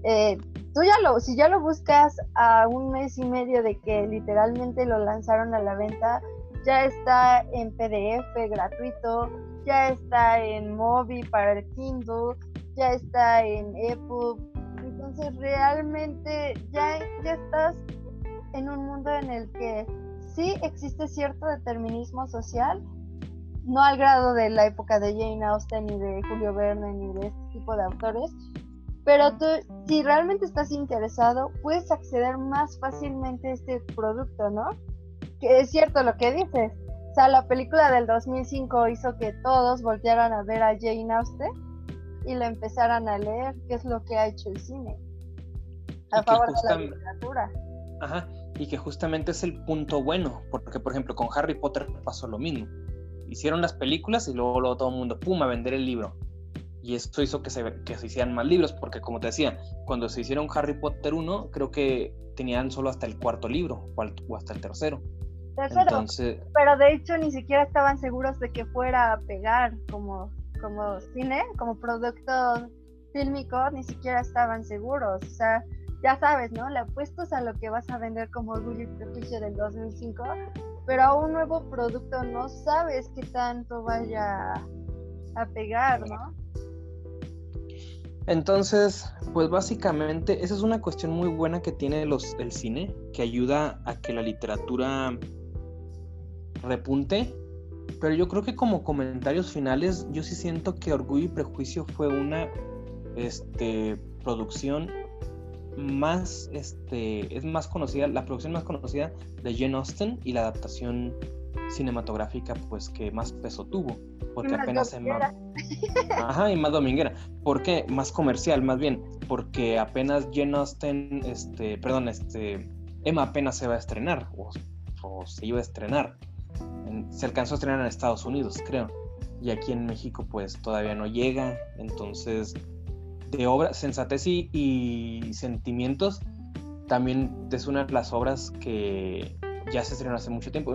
Eh, tú ya lo, si ya lo buscas a un mes y medio de que literalmente lo lanzaron a la venta, ya está en PDF gratuito, ya está en Mobi para el Kindle, ya está en EPUB. Entonces realmente ya, ya estás en un mundo en el que sí existe cierto determinismo social, no al grado de la época de Jane Austen ni de Julio Verne ni de este tipo de autores, pero tú, si realmente estás interesado, puedes acceder más fácilmente a este producto, ¿no? Que es cierto lo que dices. O sea, la película del 2005 hizo que todos voltearan a ver a Jane Austen y la empezaran a leer, que es lo que ha hecho el cine. A favor de la literatura. Ajá, y que justamente es el punto bueno, porque por ejemplo con Harry Potter pasó lo mismo. Hicieron las películas y luego, todo el mundo, pum, a vender el libro. Y esto hizo que se, que se hicieran más libros, porque como te decía, cuando se hicieron Harry Potter 1, creo que tenían solo hasta el cuarto libro o, hasta el tercero. Tercero, Entonces... pero de hecho ni siquiera estaban seguros de que fuera a pegar como, como cine, como producto fílmico, ni siquiera estaban seguros. O sea, ya sabes, ¿no? Le apuestas a lo que vas a vender como Orgullo y Prejuicio del 2005, pero a un nuevo producto no sabes qué tanto vaya a pegar, ¿no? Entonces, pues básicamente esa es una cuestión muy buena que tiene los, el cine, que ayuda a que la literatura repunte. Pero yo creo que como comentarios finales, yo sí siento que Orgullo y Prejuicio fue una este, producción más, este, es más conocida, la producción más conocida de Jane Austen y la adaptación cinematográfica pues que más peso tuvo, porque apenas se Ajá, y más dominguera. ¿Por qué? Más comercial, más bien, porque apenas Jane Austen, este, perdón, este, Emma apenas se va a estrenar, o, o se iba a estrenar. Se alcanzó a estrenar en Estados Unidos, creo. Y aquí en México pues todavía no llega, entonces de obras, Sensatez y, Sentimientos también es una de las obras que ya se estrenó hace mucho tiempo.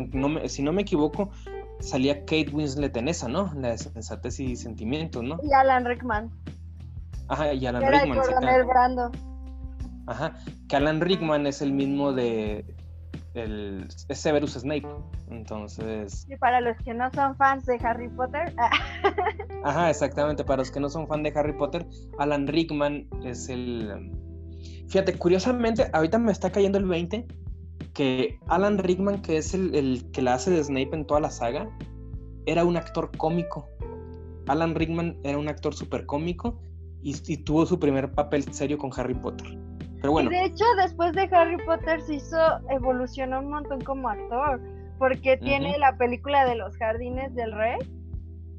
si no me equivoco, salía Kate Winslet en esa, ¿no? La de Sensatez y Sentimientos, ¿no? Y Alan Rickman. Ajá, y Alan Rickman. El Brando. Ajá, que Alan Rickman es el mismo de el, es Severus Snape Entonces. Y para los que no son fans de Harry Potter. Ajá, exactamente. Para los que no son fans de Harry Potter, Alan Rickman es el. Fíjate, curiosamente, ahorita me está cayendo el 20 que Alan Rickman, que es el, que la hace de Snape en toda la saga, era un actor cómico. Alan Rickman era un actor súper cómico y, tuvo su primer papel serio con Harry Potter. Pero bueno. Y de hecho, después de Harry Potter se hizo, evolucionó un montón como actor, porque tiene la película de los jardines del rey.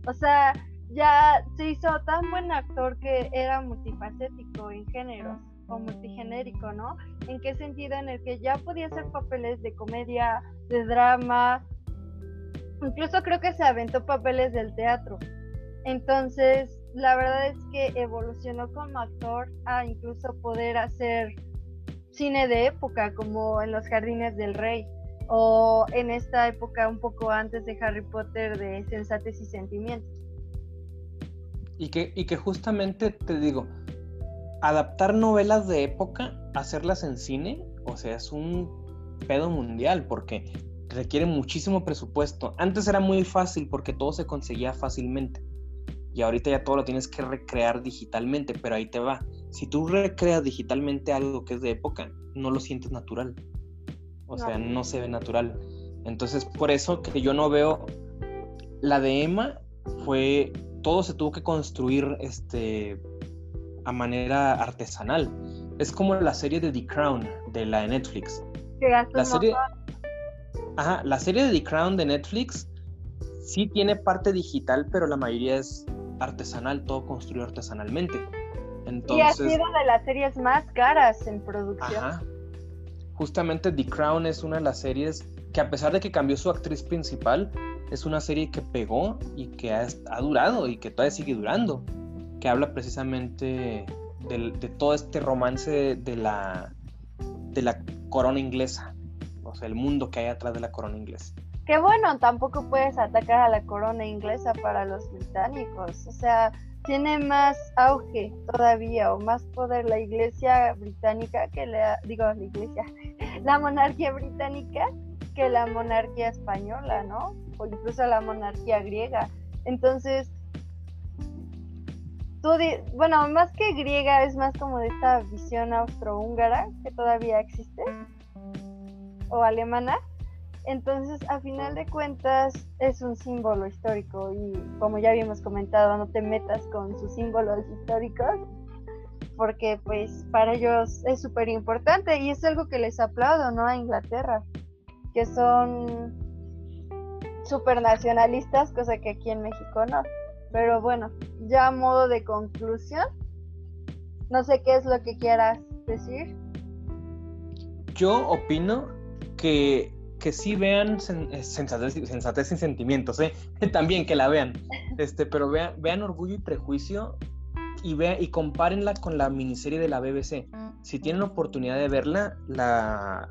O sea, ya se hizo tan buen actor que era multifacético en géneros o multigenérico, ¿no? ¿En qué sentido? En el que ya podía hacer papeles de comedia, de drama, incluso creo que se aventó papeles del teatro. Entonces, la verdad es que evolucionó como actor a incluso poder hacer cine de época, como en Los Jardines del Rey, o en esta época un poco antes de Harry Potter de Sensates y Sentimientos. Y que, y que justamente te digo, adaptar novelas de época, hacerlas en cine, o sea, es un pedo mundial porque requiere muchísimo presupuesto. Antes era muy fácil porque todo se conseguía fácilmente. Y ahorita ya todo lo tienes que recrear digitalmente, pero ahí te va. Si tú recreas digitalmente algo que es de época, no lo sientes natural. O sea, no se ve natural. Entonces, por eso que yo no veo la de Emma fue todo se tuvo que construir este a manera artesanal. Es como la serie de The Crown de la de Netflix. La serie, ajá, la serie de The Crown de Netflix sí tiene parte digital, pero la mayoría es artesanal, todo construido artesanalmente. Entonces, y ha sido de las series más caras en producción. Ajá. Justamente The Crown es una de las series que a pesar de que cambió su actriz principal, es una serie que pegó y que ha, ha durado y que todavía sigue durando que habla precisamente de, todo este romance de la, de la corona inglesa, o sea, el mundo que hay atrás de la corona inglesa. Qué bueno, tampoco puedes atacar a la corona inglesa para los británicos, o sea, tiene más auge todavía o más poder la iglesia británica que la, digo, la iglesia, la monarquía británica que la monarquía española, ¿no? O incluso la monarquía griega. Entonces, bueno, más que griega, es más como de esta visión austrohúngara que todavía existe, o alemana. Entonces, a final de cuentas, es un símbolo histórico y como ya habíamos comentado, no te metas con sus símbolos históricos porque pues para ellos es súper importante y es algo que les aplaudo, ¿no? A Inglaterra, que son súper nacionalistas, cosa que aquí en México no. Pero bueno, ya a modo de conclusión, no sé qué es lo que quieras decir. Yo opino que, que sí vean eh, sensatez, sensatez sin sentimientos, ¿eh? también que la vean, este, pero vean, vean Orgullo y Prejuicio y, vean, y compárenla con la miniserie de la BBC. Si tienen oportunidad de verla, la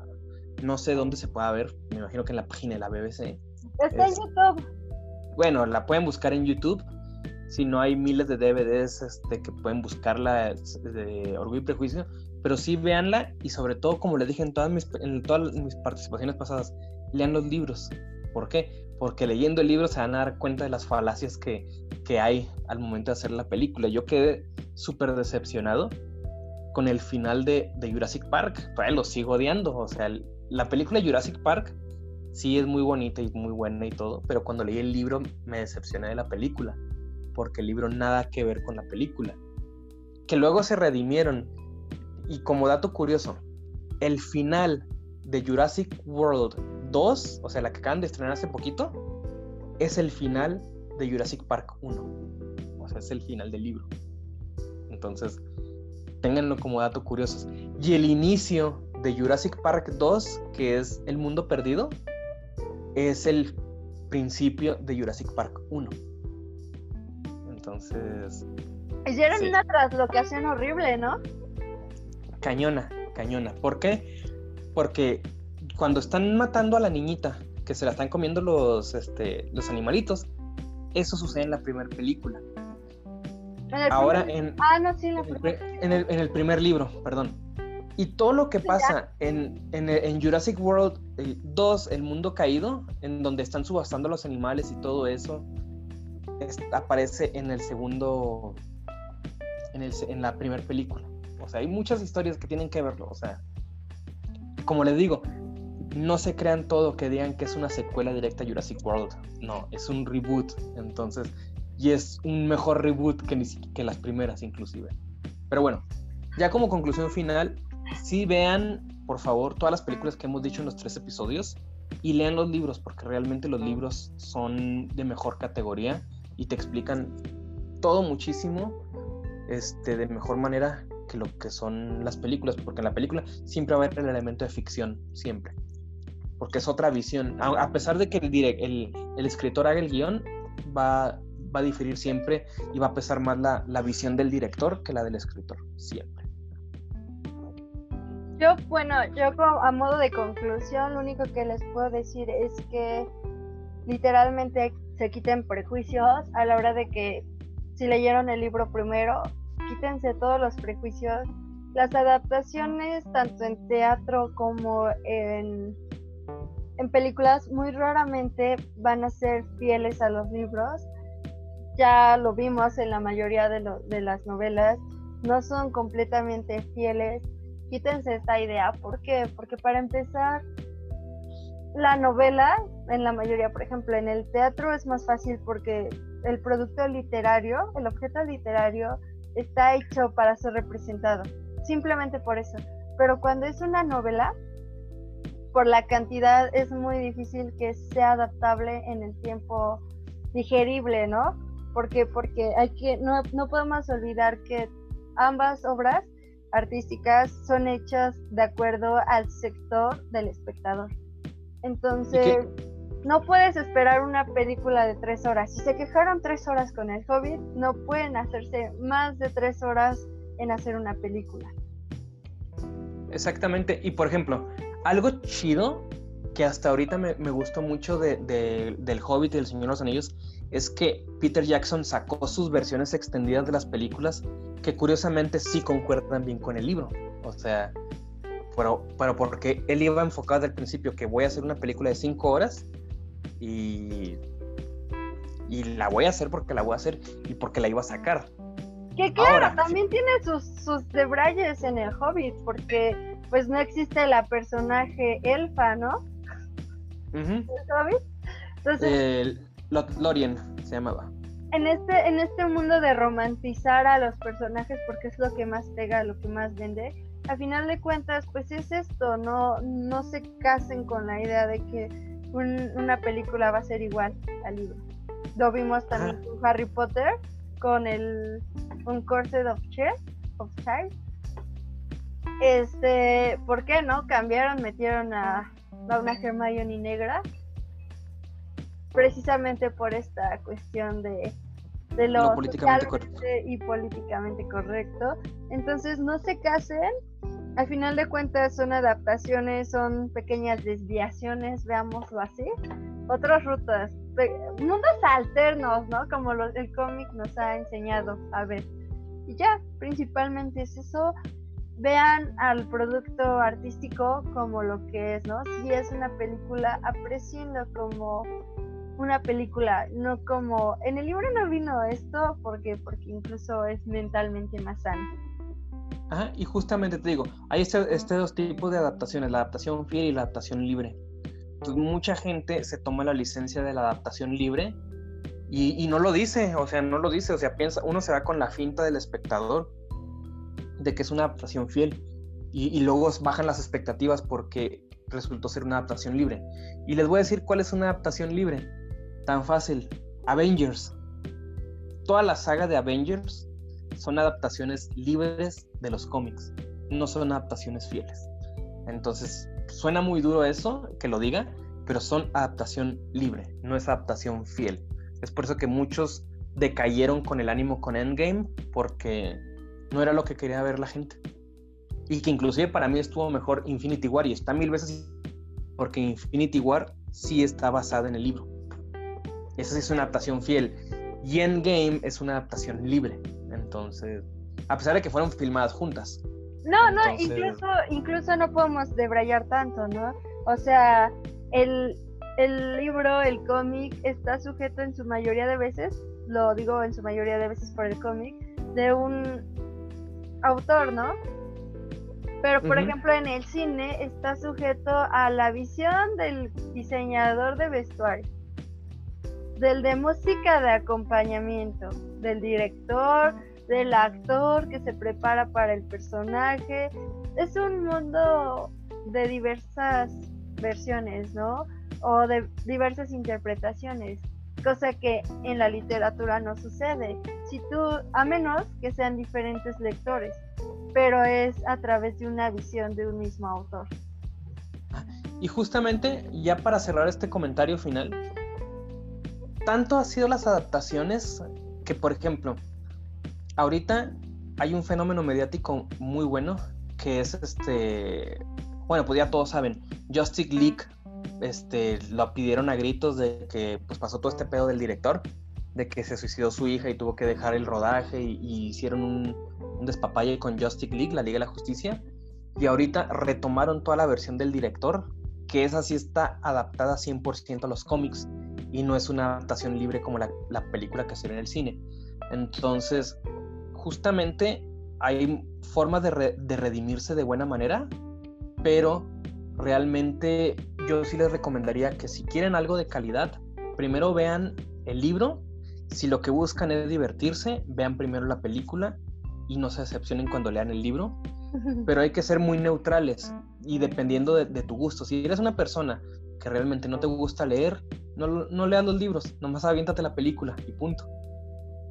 no sé dónde se pueda ver, me imagino que en la página de la BBC. Está en YouTube. Bueno, la pueden buscar en YouTube si no hay miles de DVDs este, que pueden buscarla de Orgullo y Prejuicio, pero sí véanla y sobre todo, como les dije en todas mis, en todas mis participaciones pasadas, lean los libros. ¿Por qué? Porque leyendo el libro se van a dar cuenta de las falacias que, que hay al momento de hacer la película. Yo quedé súper decepcionado con el final de, de Jurassic Park, todavía lo sigo odiando, o sea, la película Jurassic Park sí es muy bonita y muy buena y todo, pero cuando leí el libro me decepcioné de la película porque el libro nada que ver con la película. Que luego se redimieron. Y como dato curioso, el final de Jurassic World 2, o sea, la que acaban de estrenar hace poquito, es el final de Jurassic Park 1. O sea, es el final del libro. Entonces, ténganlo como dato curioso. Y el inicio de Jurassic Park 2, que es El Mundo Perdido, es el principio de Jurassic Park 1. Entonces. Hicieron una traslocación horrible, ¿no? Cañona, cañona. ¿Por qué? Porque cuando están matando a la niñita, que se la están comiendo los, este, los animalitos, eso sucede en la primera película. Ahora en, ah, no, sí, en, el, en, el, primer libro, perdón. Y todo lo que pasa en, en, Jurassic World dos, El Mundo Caído, en donde están subastando los animales y todo eso, aparece en el segundo, en, el, en la primera película. O sea, hay muchas historias que tienen que verlo. O sea, como les digo, no se crean todo que digan que es una secuela directa a Jurassic World. No, es un reboot. Entonces, y es un mejor reboot que, que las primeras inclusive. Pero bueno, ya como conclusión final, sí vean, por favor, todas las películas que hemos dicho en los tres episodios y lean los libros, porque realmente los libros son de mejor categoría y te explican todo muchísimo este, de mejor manera que lo que son las películas, porque en la película siempre va a haber el elemento de ficción, siempre. Porque es otra visión. A, pesar de que el, el, el, escritor haga el guion, va, va a diferir siempre y va a pesar más la, la visión del director que la del escritor, siempre. Yo, bueno, yo a modo de conclusión, lo único que les puedo decir es que literalmente se quiten prejuicios a la hora de que si leyeron el libro primero, quítense todos los prejuicios. Las adaptaciones, tanto en teatro como en, en películas, muy raramente van a ser fieles a los libros. Ya lo vimos en la mayoría de, de las novelas, no son completamente fieles. Quítense esta idea. ¿Por qué? Porque para empezar, la novela, en la mayoría, por ejemplo, en el teatro es más fácil porque el producto literario, el objeto literario, está hecho para ser representado, simplemente por eso. Pero cuando es una novela, por la cantidad es muy difícil que sea adaptable en el tiempo digerible, ¿no? Porque porque hay que no, no podemos olvidar que ambas obras artísticas son hechas de acuerdo al sector del espectador. Entonces, no puedes esperar una película de tres horas. Si se quejaron tres horas con el Hobbit, no pueden hacerse más de tres horas en hacer una película. Exactamente. Y por ejemplo, algo chido que hasta ahorita me, gustó mucho de, del Hobbit y del Señor de los Anillos es que Peter Jackson sacó sus versiones extendidas de las películas que curiosamente sí concuerdan bien con el libro. O sea, pero, pero porque él iba enfocado al principio que voy a hacer una película de cinco horas y, y la voy a hacer porque la voy a hacer y porque la iba a sacar. Que claro, también tiene sus, sus debrayes en el Hobbit, porque pues no existe la personaje elfa, ¿no? ¿El Hobbit? Entonces, Lorien se llamaba. En este, en este mundo de romantizar a los personajes porque es lo que más pega, lo que más vende, a final de cuentas, pues es esto, no, no se casen con la idea de que una película va a ser igual al libro. Lo vimos también con Harry Potter, con el un Corset of Child, of Child. Este, ¿por qué no? Cambiaron, metieron a, a una Hermione negra. Precisamente por esta cuestión de, de lo, políticamente correcto. y políticamente correcto. Entonces no se casen al final de cuentas son adaptaciones, son pequeñas desviaciones, veámoslo así. Otras rutas, mundos alternos, ¿no? Como el cómic nos ha enseñado a ver. Y ya, principalmente es eso. Vean al producto artístico como lo que es, ¿no? Si es una película, aprecienlo como una película, no como... En el libro no vino esto porque, porque incluso es mentalmente más sano y justamente te digo, hay estos este dos tipos de adaptaciones, la adaptación fiel y la adaptación libre. Entonces, mucha gente se toma la licencia de la adaptación libre y, no lo dice, o sea, no lo dice, o sea, piensa, uno se va con la finta del espectador de que es una adaptación fiel y, y luego bajan las expectativas porque resultó ser una adaptación libre. Y les voy a decir cuál es una adaptación libre. Tan fácil. Avengers. Toda la saga de Avengers son adaptaciones libres de los cómics, no son adaptaciones fieles. Entonces, suena muy duro eso, que lo diga, pero son adaptación libre, no es adaptación fiel. Es por eso que muchos decayeron con el ánimo con Endgame, porque no era lo que quería ver la gente. Y que inclusive para mí estuvo mejor Infinity War y está mil veces porque Infinity War sí está basada en el libro. Esa sí es una adaptación fiel. Y Endgame es una adaptación libre. Entonces, a pesar de que fueron filmadas juntas. No, no, incluso, incluso no podemos debrayar tanto, ¿no? O sea, el, el libro, el cómic, está sujeto en su mayoría de veces, lo digo en su mayoría de veces por el cómic, de un autor, ¿no? Pero, por ejemplo, en el cine está sujeto a la visión del diseñador de vestuario, del de música de acompañamiento, del director, del actor que se prepara para el personaje. Es un mundo de diversas versiones, ¿no? O de diversas interpretaciones, cosa que en la literatura no sucede. Si tú, a menos que sean diferentes lectores pero es a través de una visión de un mismo autor. Y justamente, ya para cerrar este comentario final, tanto ha sido las adaptaciones que, por ejemplo, ahorita hay un fenómeno mediático muy bueno que es este, bueno, pues ya todos saben, Justice League, este, lo pidieron a gritos de que pues pasó todo este pedo del director, de que se suicidó su hija y tuvo que dejar el rodaje y hicieron un, despapalle con Justice League, la Liga de la Justicia, y ahorita retomaron toda la versión del director, que esa sí está adaptada 100% a los cómics y no es una adaptación libre como la, película que se ve en el cine. Entonces, justamente hay formas de, de redimirse de buena manera, pero realmente yo sí les recomendaría que si quieren algo de calidad, primero vean el libro. Si lo que buscan es divertirse, vean primero la película y no se decepcionen cuando lean el libro, pero hay que ser muy neutrales y dependiendo de, tu gusto. Si eres una persona que realmente no te gusta leer, no, no leas los libros, nomás aviéntate la película y punto.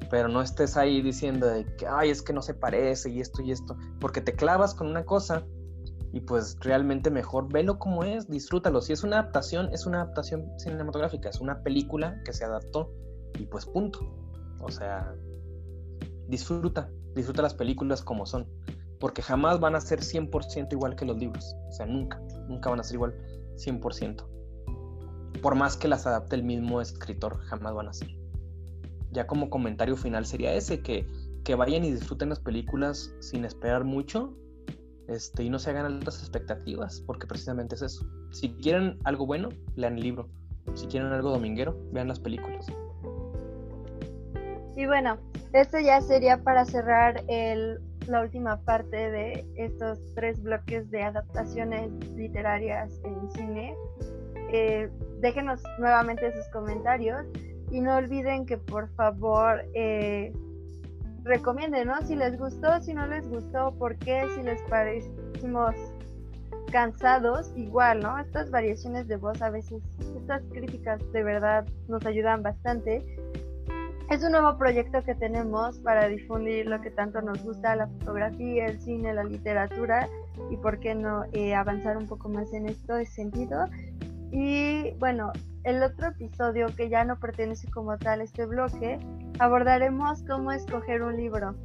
Pero no estés ahí diciendo de que, ay, es que no se parece y esto y esto, porque te clavas con una cosa y pues realmente mejor velo como es, disfrútalo. Si es una adaptación, es una adaptación cinematográfica, es una película que se adaptó y pues punto. O sea, disfruta, disfruta las películas como son, porque jamás van a ser 100% igual que los libros, o sea, nunca, nunca van a ser igual 100%. Por más que las adapte el mismo escritor, jamás van a ser. Ya como comentario final sería ese, que, que vayan y disfruten las películas sin esperar mucho este, y no se hagan altas expectativas, porque precisamente es eso. Si quieren algo bueno, lean el libro. Si quieren algo dominguero, vean las películas. Y bueno, esto ya sería para cerrar el, la última parte de estos tres bloques de adaptaciones literarias en cine. Eh, déjenos nuevamente sus comentarios y no olviden que por favor eh, recomienden, ¿no? Si les gustó, si no les gustó, por qué, si les parecimos cansados, igual, ¿no? Estas variaciones de voz a veces, estas críticas de verdad nos ayudan bastante es un nuevo proyecto que tenemos para difundir lo que tanto nos gusta, la fotografía, el cine, la literatura y por qué no eh, avanzar un poco más en esto sentido. Y bueno, el otro episodio que ya no pertenece como tal a este bloque, abordaremos cómo escoger un libro.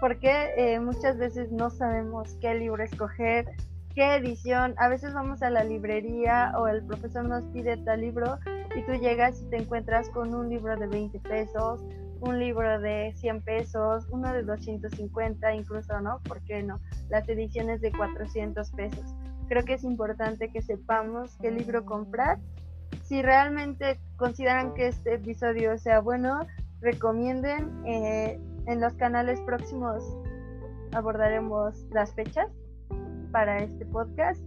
Porque eh, muchas veces no sabemos qué libro escoger, qué edición. A veces vamos a la librería o el profesor nos pide tal libro y tú llegas y te encuentras con un libro de 20 pesos, un libro de 100 pesos, uno de 250 incluso, ¿no? ¿Por qué no? Las ediciones de 400 pesos. Creo que es importante que sepamos qué libro comprar. Si realmente consideran que este episodio sea bueno, recomienden. Eh, en los canales próximos abordaremos las fechas para este podcast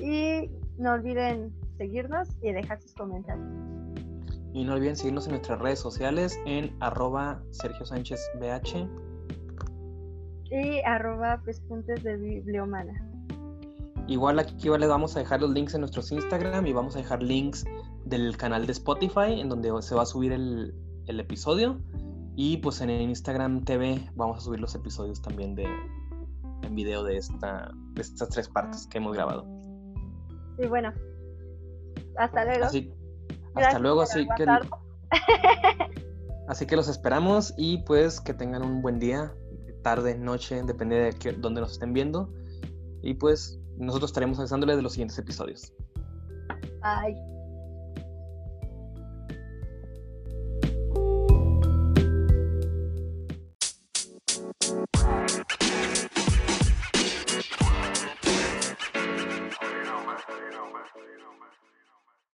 y no olviden seguirnos y dejar sus comentarios. Y no olviden seguirnos en nuestras redes sociales en arroba Sergio Sánchez BH y arroba pespuntes de bibliomana. Igual aquí les vamos a dejar los links en nuestros Instagram y vamos a dejar links del canal de Spotify en donde se va a subir el, el episodio. Y pues en Instagram TV vamos a subir los episodios también de en video de, esta, de estas tres partes que hemos grabado. Y bueno, hasta luego. hasta luego, así que, así que los esperamos y pues que tengan un buen día, tarde, noche, depende de dónde nos estén viendo. Y pues nosotros estaremos avisándoles de los siguientes episodios. Bye.